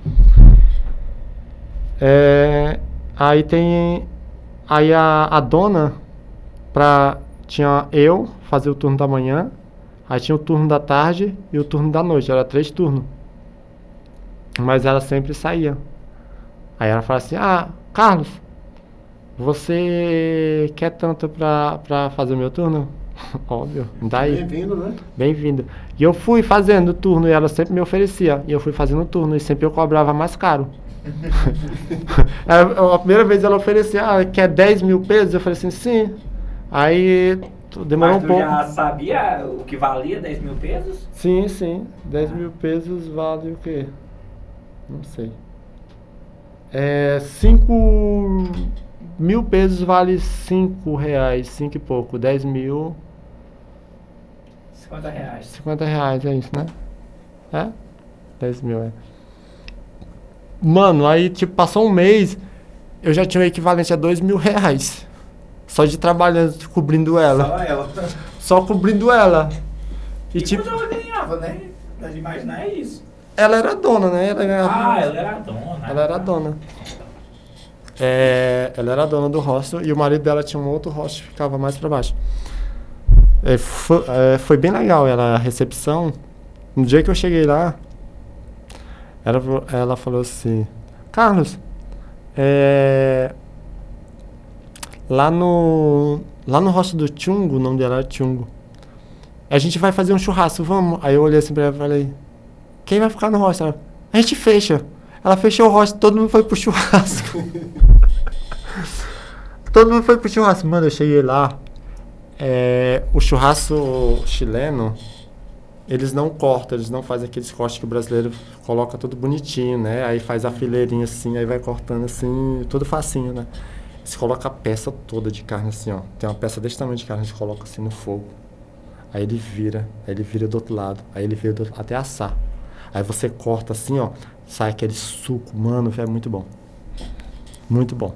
É, aí tem. Aí a, a dona, pra, tinha eu fazer o turno da manhã, aí tinha o turno da tarde e o turno da noite, era três turnos. Mas ela sempre saía. Aí ela fala assim: Ah, Carlos, você quer tanto pra, pra fazer o meu turno? Óbvio, daí. Bem-vindo, né? Bem-vindo. E eu fui fazendo o turno e ela sempre me oferecia. E eu fui fazendo o turno e sempre eu cobrava mais caro. a primeira vez ela oferecia, ah, quer 10 mil pesos? Eu falei assim, sim. Aí demorou Mas um tu pouco. já sabia o que valia 10 mil pesos? Sim, sim. 10 mil pesos vale o quê? Não sei. É, 5 mil pesos vale 5 reais, 5 e pouco. 10 mil, 50 reais. 50 reais, é isso, né? É? 10 mil, é. Mano, aí tipo, passou um mês, eu já tinha o equivalente a 2 mil reais. Só de trabalhando, cobrindo ela. Só ela. Só cobrindo ela. E E tipo, ela ganhava, né? Dá de imaginar é isso. ela era dona, né? Ela ganhava. Ah, ela era a dona. Ela era a dona. É, ela era a dona do hostel e o marido dela tinha um outro hostel que ficava mais pra baixo. É, foi, é, foi bem legal ela, a recepção. No dia que eu cheguei lá, ela, ela falou assim: Carlos, é, lá no lá no hostel do Chungo, o nome dela era Chungo. A gente vai fazer um churrasco, vamos? Aí eu olhei assim pra ela e falei: Quem vai ficar no hostel? Ela, a gente fecha. Ela fechou o hostel, todo mundo foi pro churrasco. todo mundo foi pro churrasco. Mano, eu cheguei lá. é, o churrasco chileno, eles não cortam, eles não fazem aqueles cortes que o brasileiro coloca tudo bonitinho, né? Aí faz a fileirinha assim, aí vai cortando assim, tudo facinho, né? Eles colocam a peça toda de carne assim, ó. Tem uma peça desse tamanho de carne, a gente coloca assim no fogo. Aí ele vira, aí ele vira do outro lado, aí ele vira outro, até assar. Aí você corta assim, ó, sai aquele suco, mano, é muito bom. Muito bom.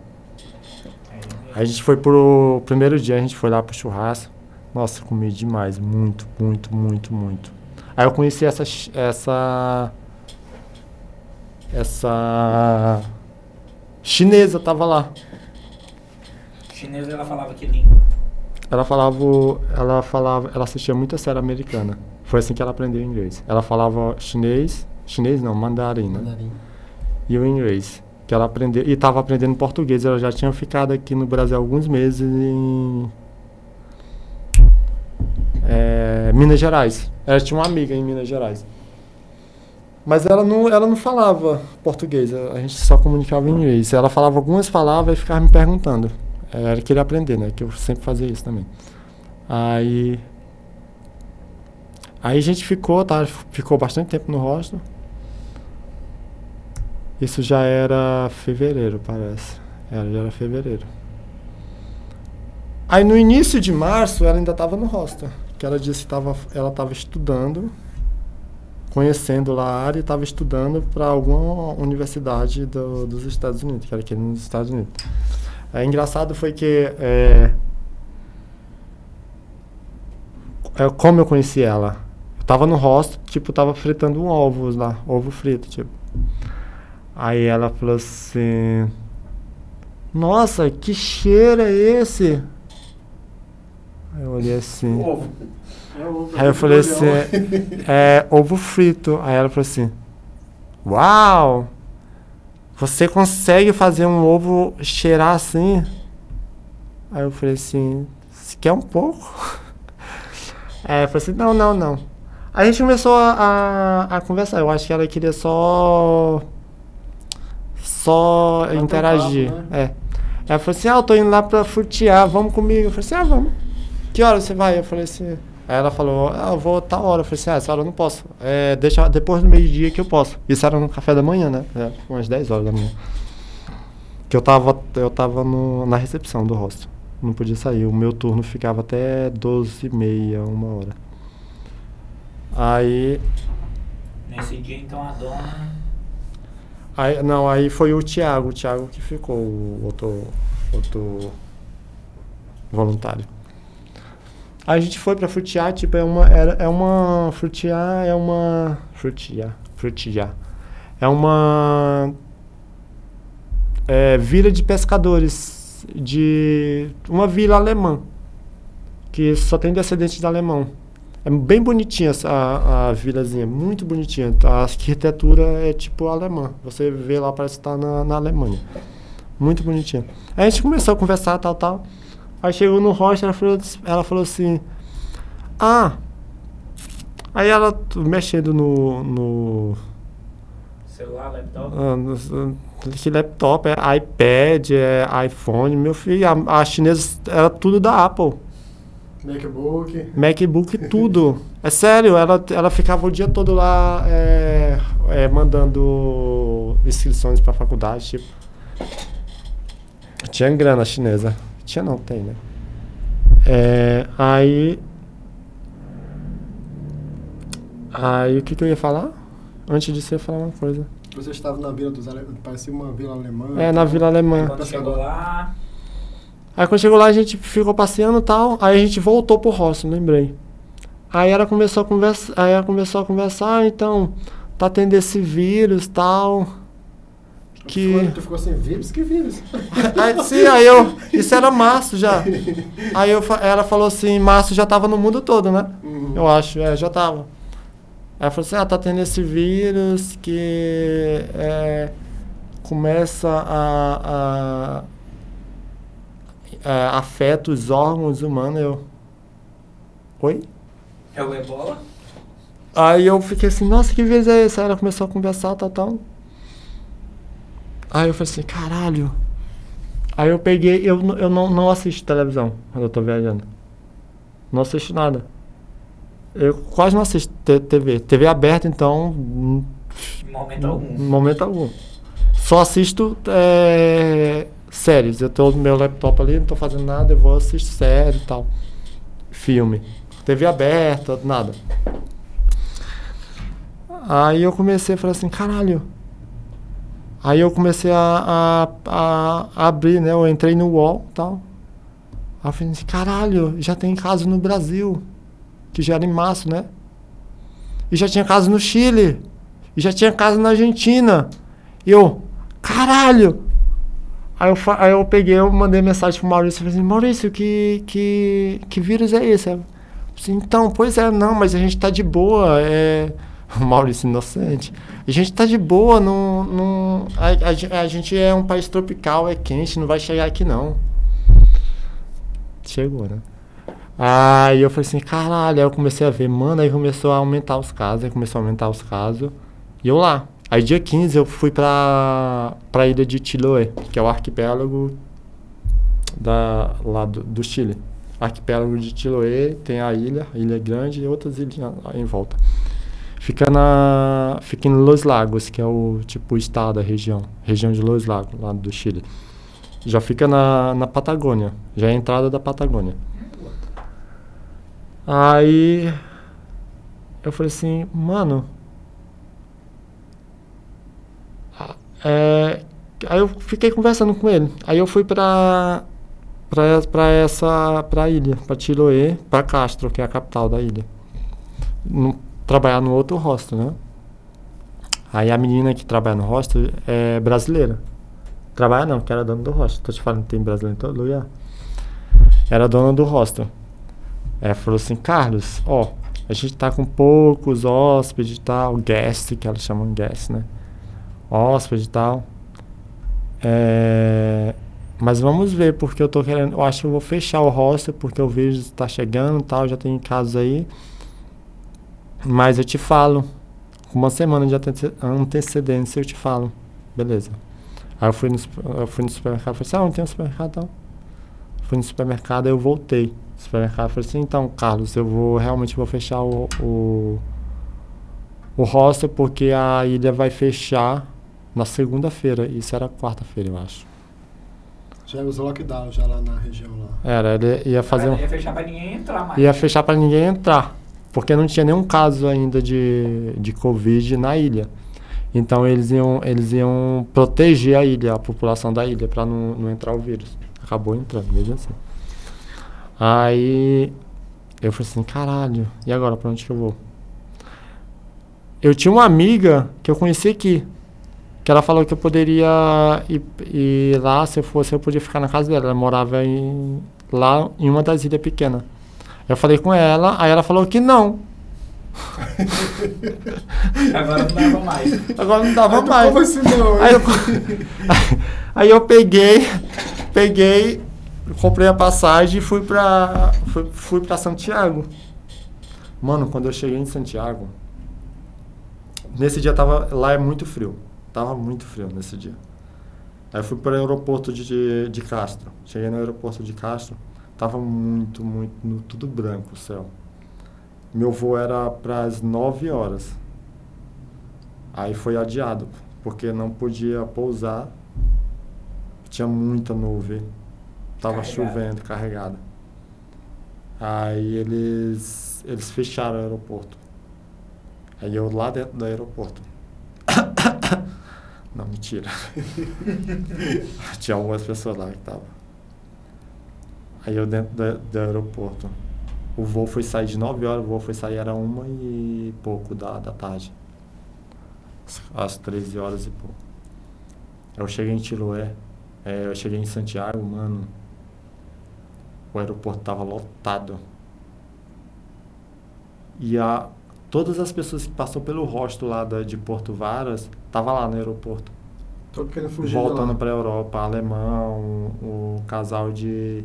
Aí a gente foi pro primeiro dia, a gente foi lá pro churrasco. Nossa, comi demais, muito, muito, muito, muito. Aí eu conheci essa essa essa chinesa tava lá. Chinesa ela falava que língua. Ela falava, ela falava, ela assistia muita série americana. Foi assim que ela aprendeu inglês. Ela falava chinês, chinês não, mandarim, né? Mandarim. E o inglês, que ela aprendeu e estava aprendendo português. Ela já tinha ficado aqui no Brasil alguns meses em é, Minas Gerais. Ela tinha uma amiga em Minas Gerais. Mas ela não, ela não falava português, a a gente só comunicava em inglês. Ela falava algumas palavras e ficava me perguntando. Ela queria aprender, né? Que eu sempre fazia isso também. Aí. Aí a gente ficou, tá? Ficou bastante tempo no hostel. Isso já era fevereiro, parece. Era, já era fevereiro. Aí no início de março ela ainda estava no hostel. Que ela disse que tava, ela estava estudando, conhecendo lá a área e estava estudando para alguma universidade do- dos Estados Unidos, que era aqui nos Estados Unidos. É engraçado foi que é, é, como eu conheci ela, eu tava no hostel, tipo, tava fritando um ovos lá, ovo frito, tipo. Aí ela falou assim: Nossa, que cheiro é esse? Aí eu olhei assim. Ovo. Aí eu falei assim: É ovo frito. Aí ela falou assim: Uau! Você consegue fazer um ovo cheirar assim? Aí eu falei assim: Você quer um pouco? Aí ela falou assim: Não, não, não. Aí a gente começou a, a, a conversar. Eu acho que ela queria só. Só interagir. papo, É. Ela falou assim: Ah, eu tô indo lá pra furtear, vamos comigo. Eu falei assim: Ah, vamos. Que hora você vai? Eu falei assim. Aí ela falou: Ah, eu vou tal hora. Eu falei assim: Ah, essa hora eu não posso. É, deixa depois do meio-dia que eu posso. Isso era no café da manhã, né? É, umas 10 horas da manhã. Que eu tava, eu tava no, na recepção do hostel. Não podia sair. O meu turno ficava até 12 e meia, uma hora. Aí Nesse dia, então, a dona... Aí, não, aí foi o Thiago, o Thiago que ficou, o outro, outro voluntário. A gente foi pra Frutiá, tipo, é uma. Era, é uma. Frutiá é uma. Frutiá. Frutiá. É uma. É, vila de pescadores. De. Uma vila alemã. Que só tem descendentes de alemão. É bem bonitinha a, a vilazinha, muito bonitinha. A arquitetura é tipo alemã. Você vê lá, parece estar tá na, na Alemanha. Muito bonitinha. Aí a gente começou a conversar, tal, tal. Aí chegou no Rocha, ela falou, ela falou assim: Ah. Aí ela mexendo no. no Celular, laptop? Ah, no, que laptop, é iPad, é iPhone. Meu filho, a, a chinesa era tudo da Apple. MacBook. MacBook, tudo. é sério, ela, ela ficava o dia todo lá é, é, mandando inscrições pra faculdade, tipo. Tinha grana chinesa. Tinha não, tem, né? É, aí. Aí o que, que eu ia falar? Antes de você falar uma coisa. Você estava na vila dos alemães, parecia uma vila alemã. É, na vila alemã. Quando chegou lá. Aí quando chegou lá a gente ficou passeando e tal, aí a gente voltou pro hostel, lembrei. Aí ela começou a conversar, aí ela começou a conversar, ah, então, tá tendo esse vírus tal. Que... Tu ficou assim, vírus? Que vírus? aí, sim, aí eu. Isso era março já. Aí eu, ela falou assim, março já tava no mundo todo, né? Uhum. Eu acho, é, já tava. Aí ela falou assim, ah, tá tendo esse vírus que é, começa a, a é, afeta os órgãos humanos. Eu. Oi? É o ebola? Aí eu fiquei assim, nossa, que vez é esse? Aí ela começou a conversar, tal, tal. Aí eu falei assim, caralho. Aí eu peguei, eu, eu não, não assisto televisão quando eu tô viajando. Não assisto nada. Eu quase não assisto TV. TV aberta, então. Momento algum. Momento algum. Só assisto é, séries. Eu tô no meu laptop ali, não tô fazendo nada, eu vou assistir série e tal. Filme. TV aberta, nada. Aí eu comecei a falar assim, caralho. Aí eu comecei a, a, a abrir, né? Eu entrei no UOL e tal. Aí eu falei assim, caralho, já tem caso no Brasil. Que já era em março, né? E já tinha caso no Chile. E já tinha caso na Argentina. E eu, caralho, Aí eu, aí eu peguei, eu mandei mensagem pro Maurício falei assim, Maurício, que, que, que vírus é esse? Assim, então, pois é, não, mas a gente tá de boa, é... O Maurício inocente. A gente tá de boa, não, não, a, a, a, gente é um país tropical, é quente, não vai chegar aqui não. Chegou, né? Aí eu falei assim, caralho, aí eu comecei a ver, mano, aí começou a aumentar os casos, aí começou a aumentar os casos. E eu lá, Aí dia 15 eu fui pra, pra ilha de Chiloé, que é o arquipélago da, lá do, do Chile. Arquipélago de Chiloé, tem a ilha, a ilha grande e outras ilhas em volta. Fica na fica em Los Lagos, que é o tipo estado, a região, região de Los Lagos, lá do Chile. Já fica na, na Patagônia, já é a entrada da Patagônia. Aí eu falei assim, mano, É, aí eu fiquei conversando com ele. Aí eu fui pra, pra, pra essa pra ilha, pra Chiloé, pra Castro, que é a capital da ilha. Trabalhar no outro hostel, né? Aí a menina que trabalha no hostel é brasileira. Trabalha não, que era dona do hostel. Tô te falando, tem brasileiro em todo lugar. Era dona do hostel. Ela falou assim, Carlos, ó, a gente tá com poucos hóspedes e tal, guest, que elas chamam guest, né? hóspede e tal. É, mas vamos ver, porque eu tô querendo. Eu acho que eu vou fechar o hostel, porque vejo que está chegando e tal, já tem casos aí. Mas eu te falo. Com uma semana de antecedência eu te falo. Beleza. Aí eu fui no, eu fui no supermercado e falei assim, ah, não tem um supermercado então. Fui no supermercado e eu voltei. No supermercado falei assim, então, Carlos, eu vou realmente vou fechar o, o, o hostel porque a ilha vai fechar na segunda-feira. Isso era quarta-feira, eu acho. Já usou lockdown já lá na região lá. Era, ele ia fazer um... Ia fechar pra ninguém entrar mais. Ia fechar pra ninguém entrar. Porque não tinha nenhum caso ainda de, de Covid na ilha. Então eles iam, eles iam proteger a ilha, a população da ilha, para não, não entrar o vírus. Acabou entrando, mesmo assim. Aí eu falei assim, caralho, e agora pra onde que eu vou? Eu tinha uma amiga que eu conheci aqui, que ela falou que eu poderia ir, ir lá, se eu fosse, eu podia ficar na casa dela. Ela morava em, lá em uma das ilhas pequenas. Eu falei com ela, aí ela falou que não. Agora não dava mais. Agora não dava Aí mais. Como assim não? Aí eu, aí eu peguei, peguei, comprei a passagem e fui pra, fui, fui pra Santiago. Mano, quando eu cheguei em Santiago, nesse dia tava, lá é muito frio. Tava muito frio nesse dia. Aí eu fui para o aeroporto de, de, de Castro. Cheguei no aeroporto de Castro, tava muito, muito, tudo branco o céu. Meu voo era para as 9 horas. Aí foi adiado, porque não podia pousar. Tinha muita nuvem. Tava Carregada. chovendo, carregada. Aí eles, eles fecharam o aeroporto. Aí eu lá dentro do aeroporto. Não, mentira. Tinha algumas pessoas lá que estavam. Aí eu dentro do, do aeroporto. O voo foi sair de 9 horas, o voo foi sair era uma e pouco da, da tarde. Às 13 horas e pouco. Eu cheguei em Tiloé, é, eu cheguei em Santiago, mano. O aeroporto tava lotado. E a, todas as pessoas que passou pelo rosto lá da, de Porto Varas, tava lá no aeroporto. Tô querendo fugir voltando para Europa, alemão, o casal de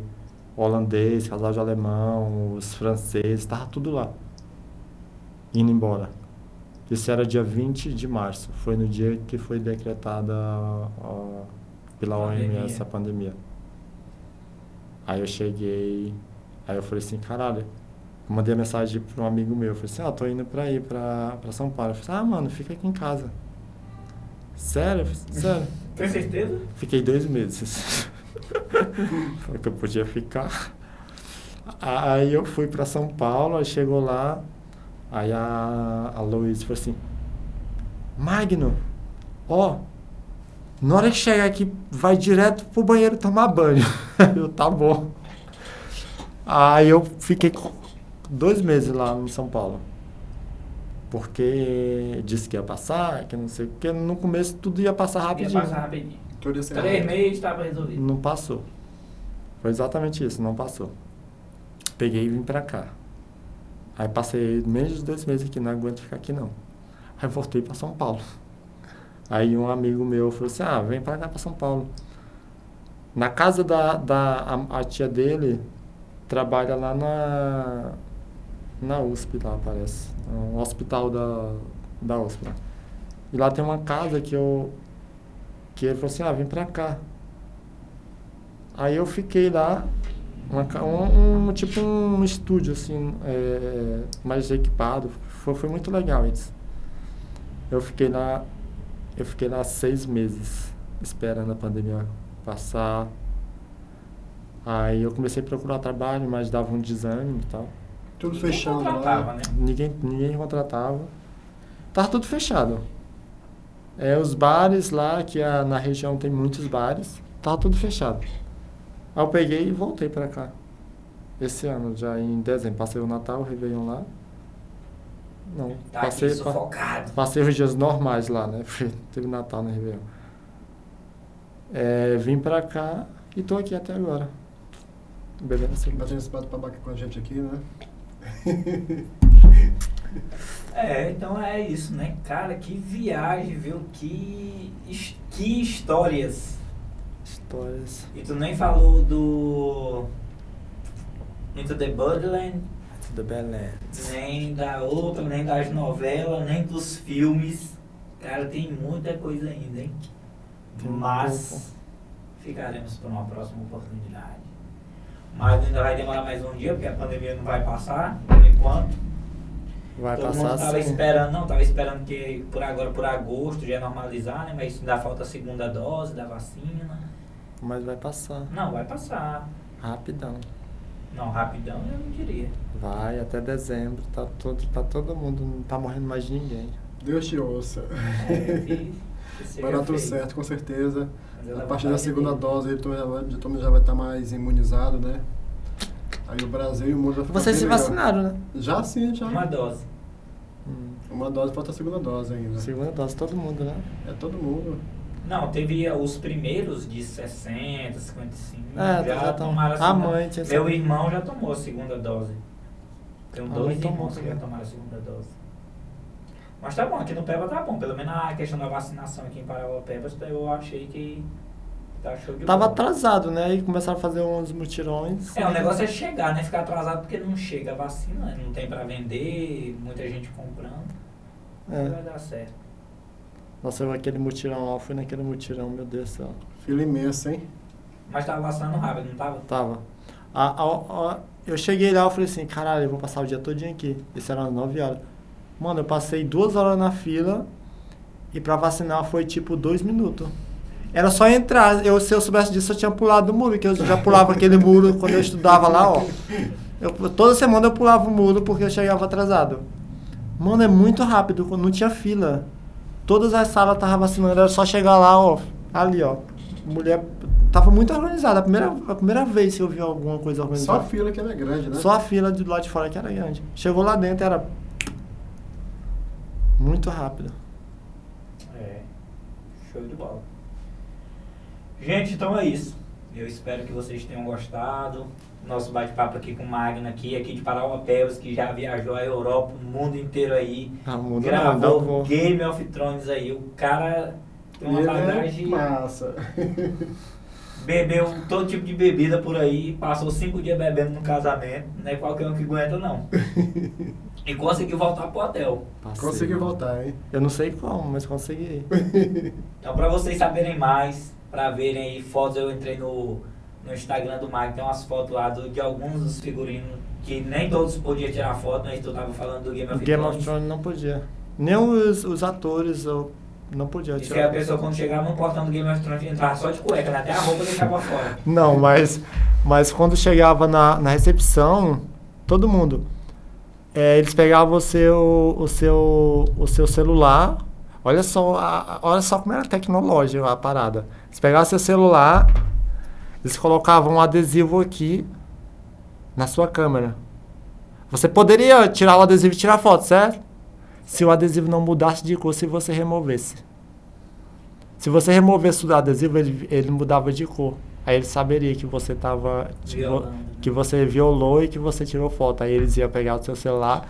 holandês, casal de alemão, os franceses, tava tudo lá. Indo embora. Isso era dia 20 de março, foi no dia que foi decretada ó, pela Pandemia. OMS a pandemia. Aí eu cheguei, aí eu falei assim, caralho, mandei a mensagem para um amigo meu, eu falei assim, ah, tô indo pra ir pra, pra São Paulo. Eu falei, ah, mano, fica aqui em casa. Sério? Sério? Tem certeza? Fiquei dois meses. Foi que eu podia ficar. Aí eu fui para São Paulo, aí chegou lá, aí a, a Luiz falou assim, Magno, ó, na hora que chegar aqui, vai direto pro banheiro tomar banho. eu, tá bom. Aí eu fiquei dois meses lá em São Paulo. Porque disse que ia passar, que não sei o que. No começo tudo ia passar Ia rapidinho. passar rapidinho. Tudo Três meses estava resolvido. Não passou. Foi exatamente isso, não passou. Peguei e vim pra cá. Aí passei menos de dois meses aqui, não aguento ficar aqui não. Aí voltei pra São Paulo. Aí um amigo meu falou assim, ah, vem pra cá pra São Paulo. Na casa da, da a, a tia dele, trabalha lá na, na USP lá, parece. Um hospital da, da USP lá. E lá tem uma casa que eu, que ele falou assim, ah, vem pra cá. Aí eu fiquei lá, uma um, um- tipo um estúdio assim, é, mais equipado. Foi, foi muito legal isso. Eu fiquei lá, eu fiquei lá seis meses esperando a pandemia passar. Aí eu comecei a procurar trabalho, mas dava um desânimo e tal. Tudo Ninguém contratava, lá. né? Ninguém, ninguém contratava. Tava tudo fechado. É, os bares lá, que a, na região tem muitos bares, tava tudo fechado. Aí eu peguei e voltei pra cá. Esse ano, já em dezembro. Passei o Natal, o Réveillon lá. Não, Tá passei, pa- sufocado. passei os dias normais lá, né? Porque teve Natal no Réveillon. É, vim pra cá e tô aqui até agora. Bebendo assim. Batendo esse pato babaca com a gente aqui, né? É, então é isso, né? Cara, que viagem, viu? Que, que histórias. Histórias. E tu nem falou do Into the Borderland, The Badlands. nem da outra, nem das novelas, nem dos filmes. Cara, tem muita coisa ainda, hein? Tem um Mas ficaremos para uma próxima oportunidade. Mas ainda vai demorar mais um dia, porque a pandemia não vai passar, por enquanto. Vai Todo passar mundo tava assim. esperando, não, tava esperando que por agora, por agosto, já ia normalizar, né? Mas ainda falta a segunda dose da vacina. Mas vai passar. Não, vai passar. Rapidão. Não, rapidão eu não diria. Vai até dezembro. Tá todo, tá todo mundo. Não tá morrendo mais ninguém. Deus te ouça. É, Vai dar tudo certo, com certeza. A partir da segunda de- dose, ele já vai- já vai estar mais imunizado, né? Aí o Brasil e o mundo ficar Vocês se vacinaram, né? Já sim, já. Uma dose. Hum. Uma dose, falta a segunda dose ainda. Segunda dose, todo mundo, né? É todo mundo. Não, teve os primeiros de 60, 55. É, já, já tomaram a a segunda. mãe tinha Meu irmão já tomou a segunda dose. Tenho A dois irmãos que já tomaram a segunda dose. Mas tá bom, aqui no Peba tá bom. Pelo menos a questão da vacinação aqui em Parauapebas, eu achei que tá Tava bola. atrasado, né? E começaram a fazer uns mutirões. É, o negócio é chegar, né? Ficar atrasado porque não chega a vacina, não tem pra vender, muita gente comprando. É. Não vai dar certo. Nossa, eu aquele mutirão lá, eu fui naquele mutirão, meu Deus do céu. Fila imensa, hein? Mas tava vacinando rápido, não tava? Tava. A, a, a- eu cheguei lá, eu falei assim, caralho, eu vou passar o dia todinho aqui. Isso era às 9 horas. Mano, eu passei duas horas na fila e pra vacinar foi tipo dois minutos. Era só entrar. Eu, se eu soubesse disso, eu tinha pulado o muro, porque eu já pulava aquele muro quando eu estudava lá, ó. Eu, toda semana eu pulava o muro porque eu chegava atrasado. Mano, é muito rápido, não tinha fila. Todas as salas estavam vacinando, era só chegar lá, ó. Ali, ó. Mulher tava muito organizada. A primeira, a primeira vez que eu vi alguma coisa Só a organizada. fila que ela é grande, né? Só a fila de lá de fora que era grande. Chegou lá dentro, era. Muito rápido. É. Show de bola. Gente, então é isso. Eu espero que vocês tenham gostado. Nosso bate-papo aqui com o Magno aqui, aqui de Parauapebas, que já viajou a Europa, o mundo inteiro aí. Ah, mundo gravou não. Game of Thrones aí. O cara tem uma Ele é bagagem. massa. Bebeu todo tipo de bebida por aí, passou cinco dias bebendo no casamento, não é qualquer um que aguenta não. E conseguiu voltar pro hotel. Passei. Consegui voltar, hein? Eu não sei como, mas consegui. Então, para vocês saberem mais, para verem aí fotos, eu entrei no, no Instagram do Mike, tem umas fotos lá do- de alguns dos figurinos que nem todos podiam tirar foto, mas tu tava falando do Game of Game Thrones. of Thrones não podia. Nem os, os atores eu não podia Diz que a pessoa quando chegava no portão do Game of Thrones entrava só de cueca, né? até a roupa deixava fora. Não, mas, mas quando chegava na, na recepção, todo mundo, é, eles pegavam o seu, o seu, o seu celular. Olha só, a- olha só como era tecnológica a parada. Eles pegavam seu celular, eles colocavam um adesivo aqui na sua câmera. Você poderia tirar o adesivo e tirar foto, certo? Se o adesivo não mudasse de cor, se você removesse. Se você removesse o adesivo, ele, ele mudava de cor. Aí ele saberia que você tava. tipo, que você violou e que você tirou foto. Aí eles iam pegar o seu celular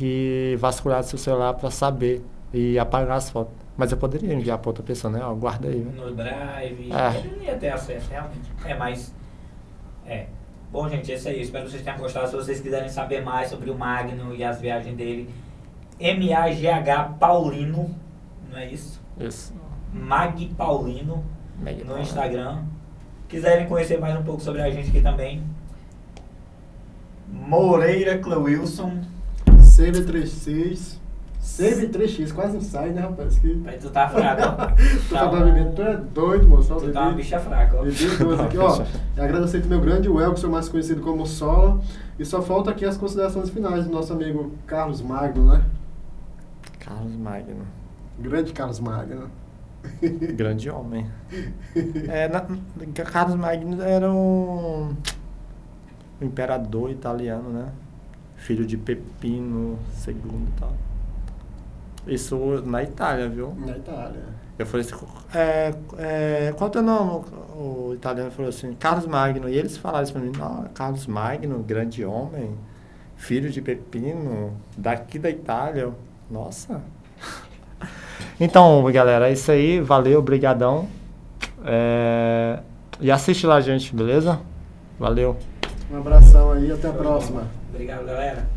e vasculhar o seu celular para saber e apagar as fotos. Mas eu poderia enviar para outra pessoa, né? Ó, guarda aí. Né? No drive. É. Ele não ia ter acesso, realmente. É, mas. É. Bom, gente, esse é isso. Espero que vocês tenham gostado. Se vocês quiserem saber mais sobre o Magno e as viagens dele, M-A-G-H Paulino, não é isso? Isso. Mag Paulino Mag no Paulino. Instagram. Quiserem conhecer mais um pouco sobre a gente aqui também. Moreira Clewilson. CB36. Sempre 3x, quase não sai, né, rapaz? Que... Aí tu tá fraco, ó. tu tá, tá uma... tu é doido, moção. Tu tá uma bicha fraca, ó. Bebi duas tá aqui, ó. É Agradecer meu grande Welkson, mais conhecido como Solo. E só falta aqui as considerações finais do nosso amigo Carlos Magno, né? Carlos Magno. Grande Carlos Magno. Grande homem. É, na, Carlos Magno era um, um imperador italiano, né? Filho de Pepino II e tal. Isso na Itália, viu? Na Itália. Eu falei assim, é, é, qual é o teu nome? O italiano falou assim, Carlos Magno. E eles falaram isso pra mim, não, Carlos Magno, grande homem, filho de Pepino, daqui da Itália. Nossa. Então, galera, é isso aí. Valeu, brigadão. É, e assiste lá, gente, beleza? Valeu. Um abração aí, até a próxima. Obrigado, galera.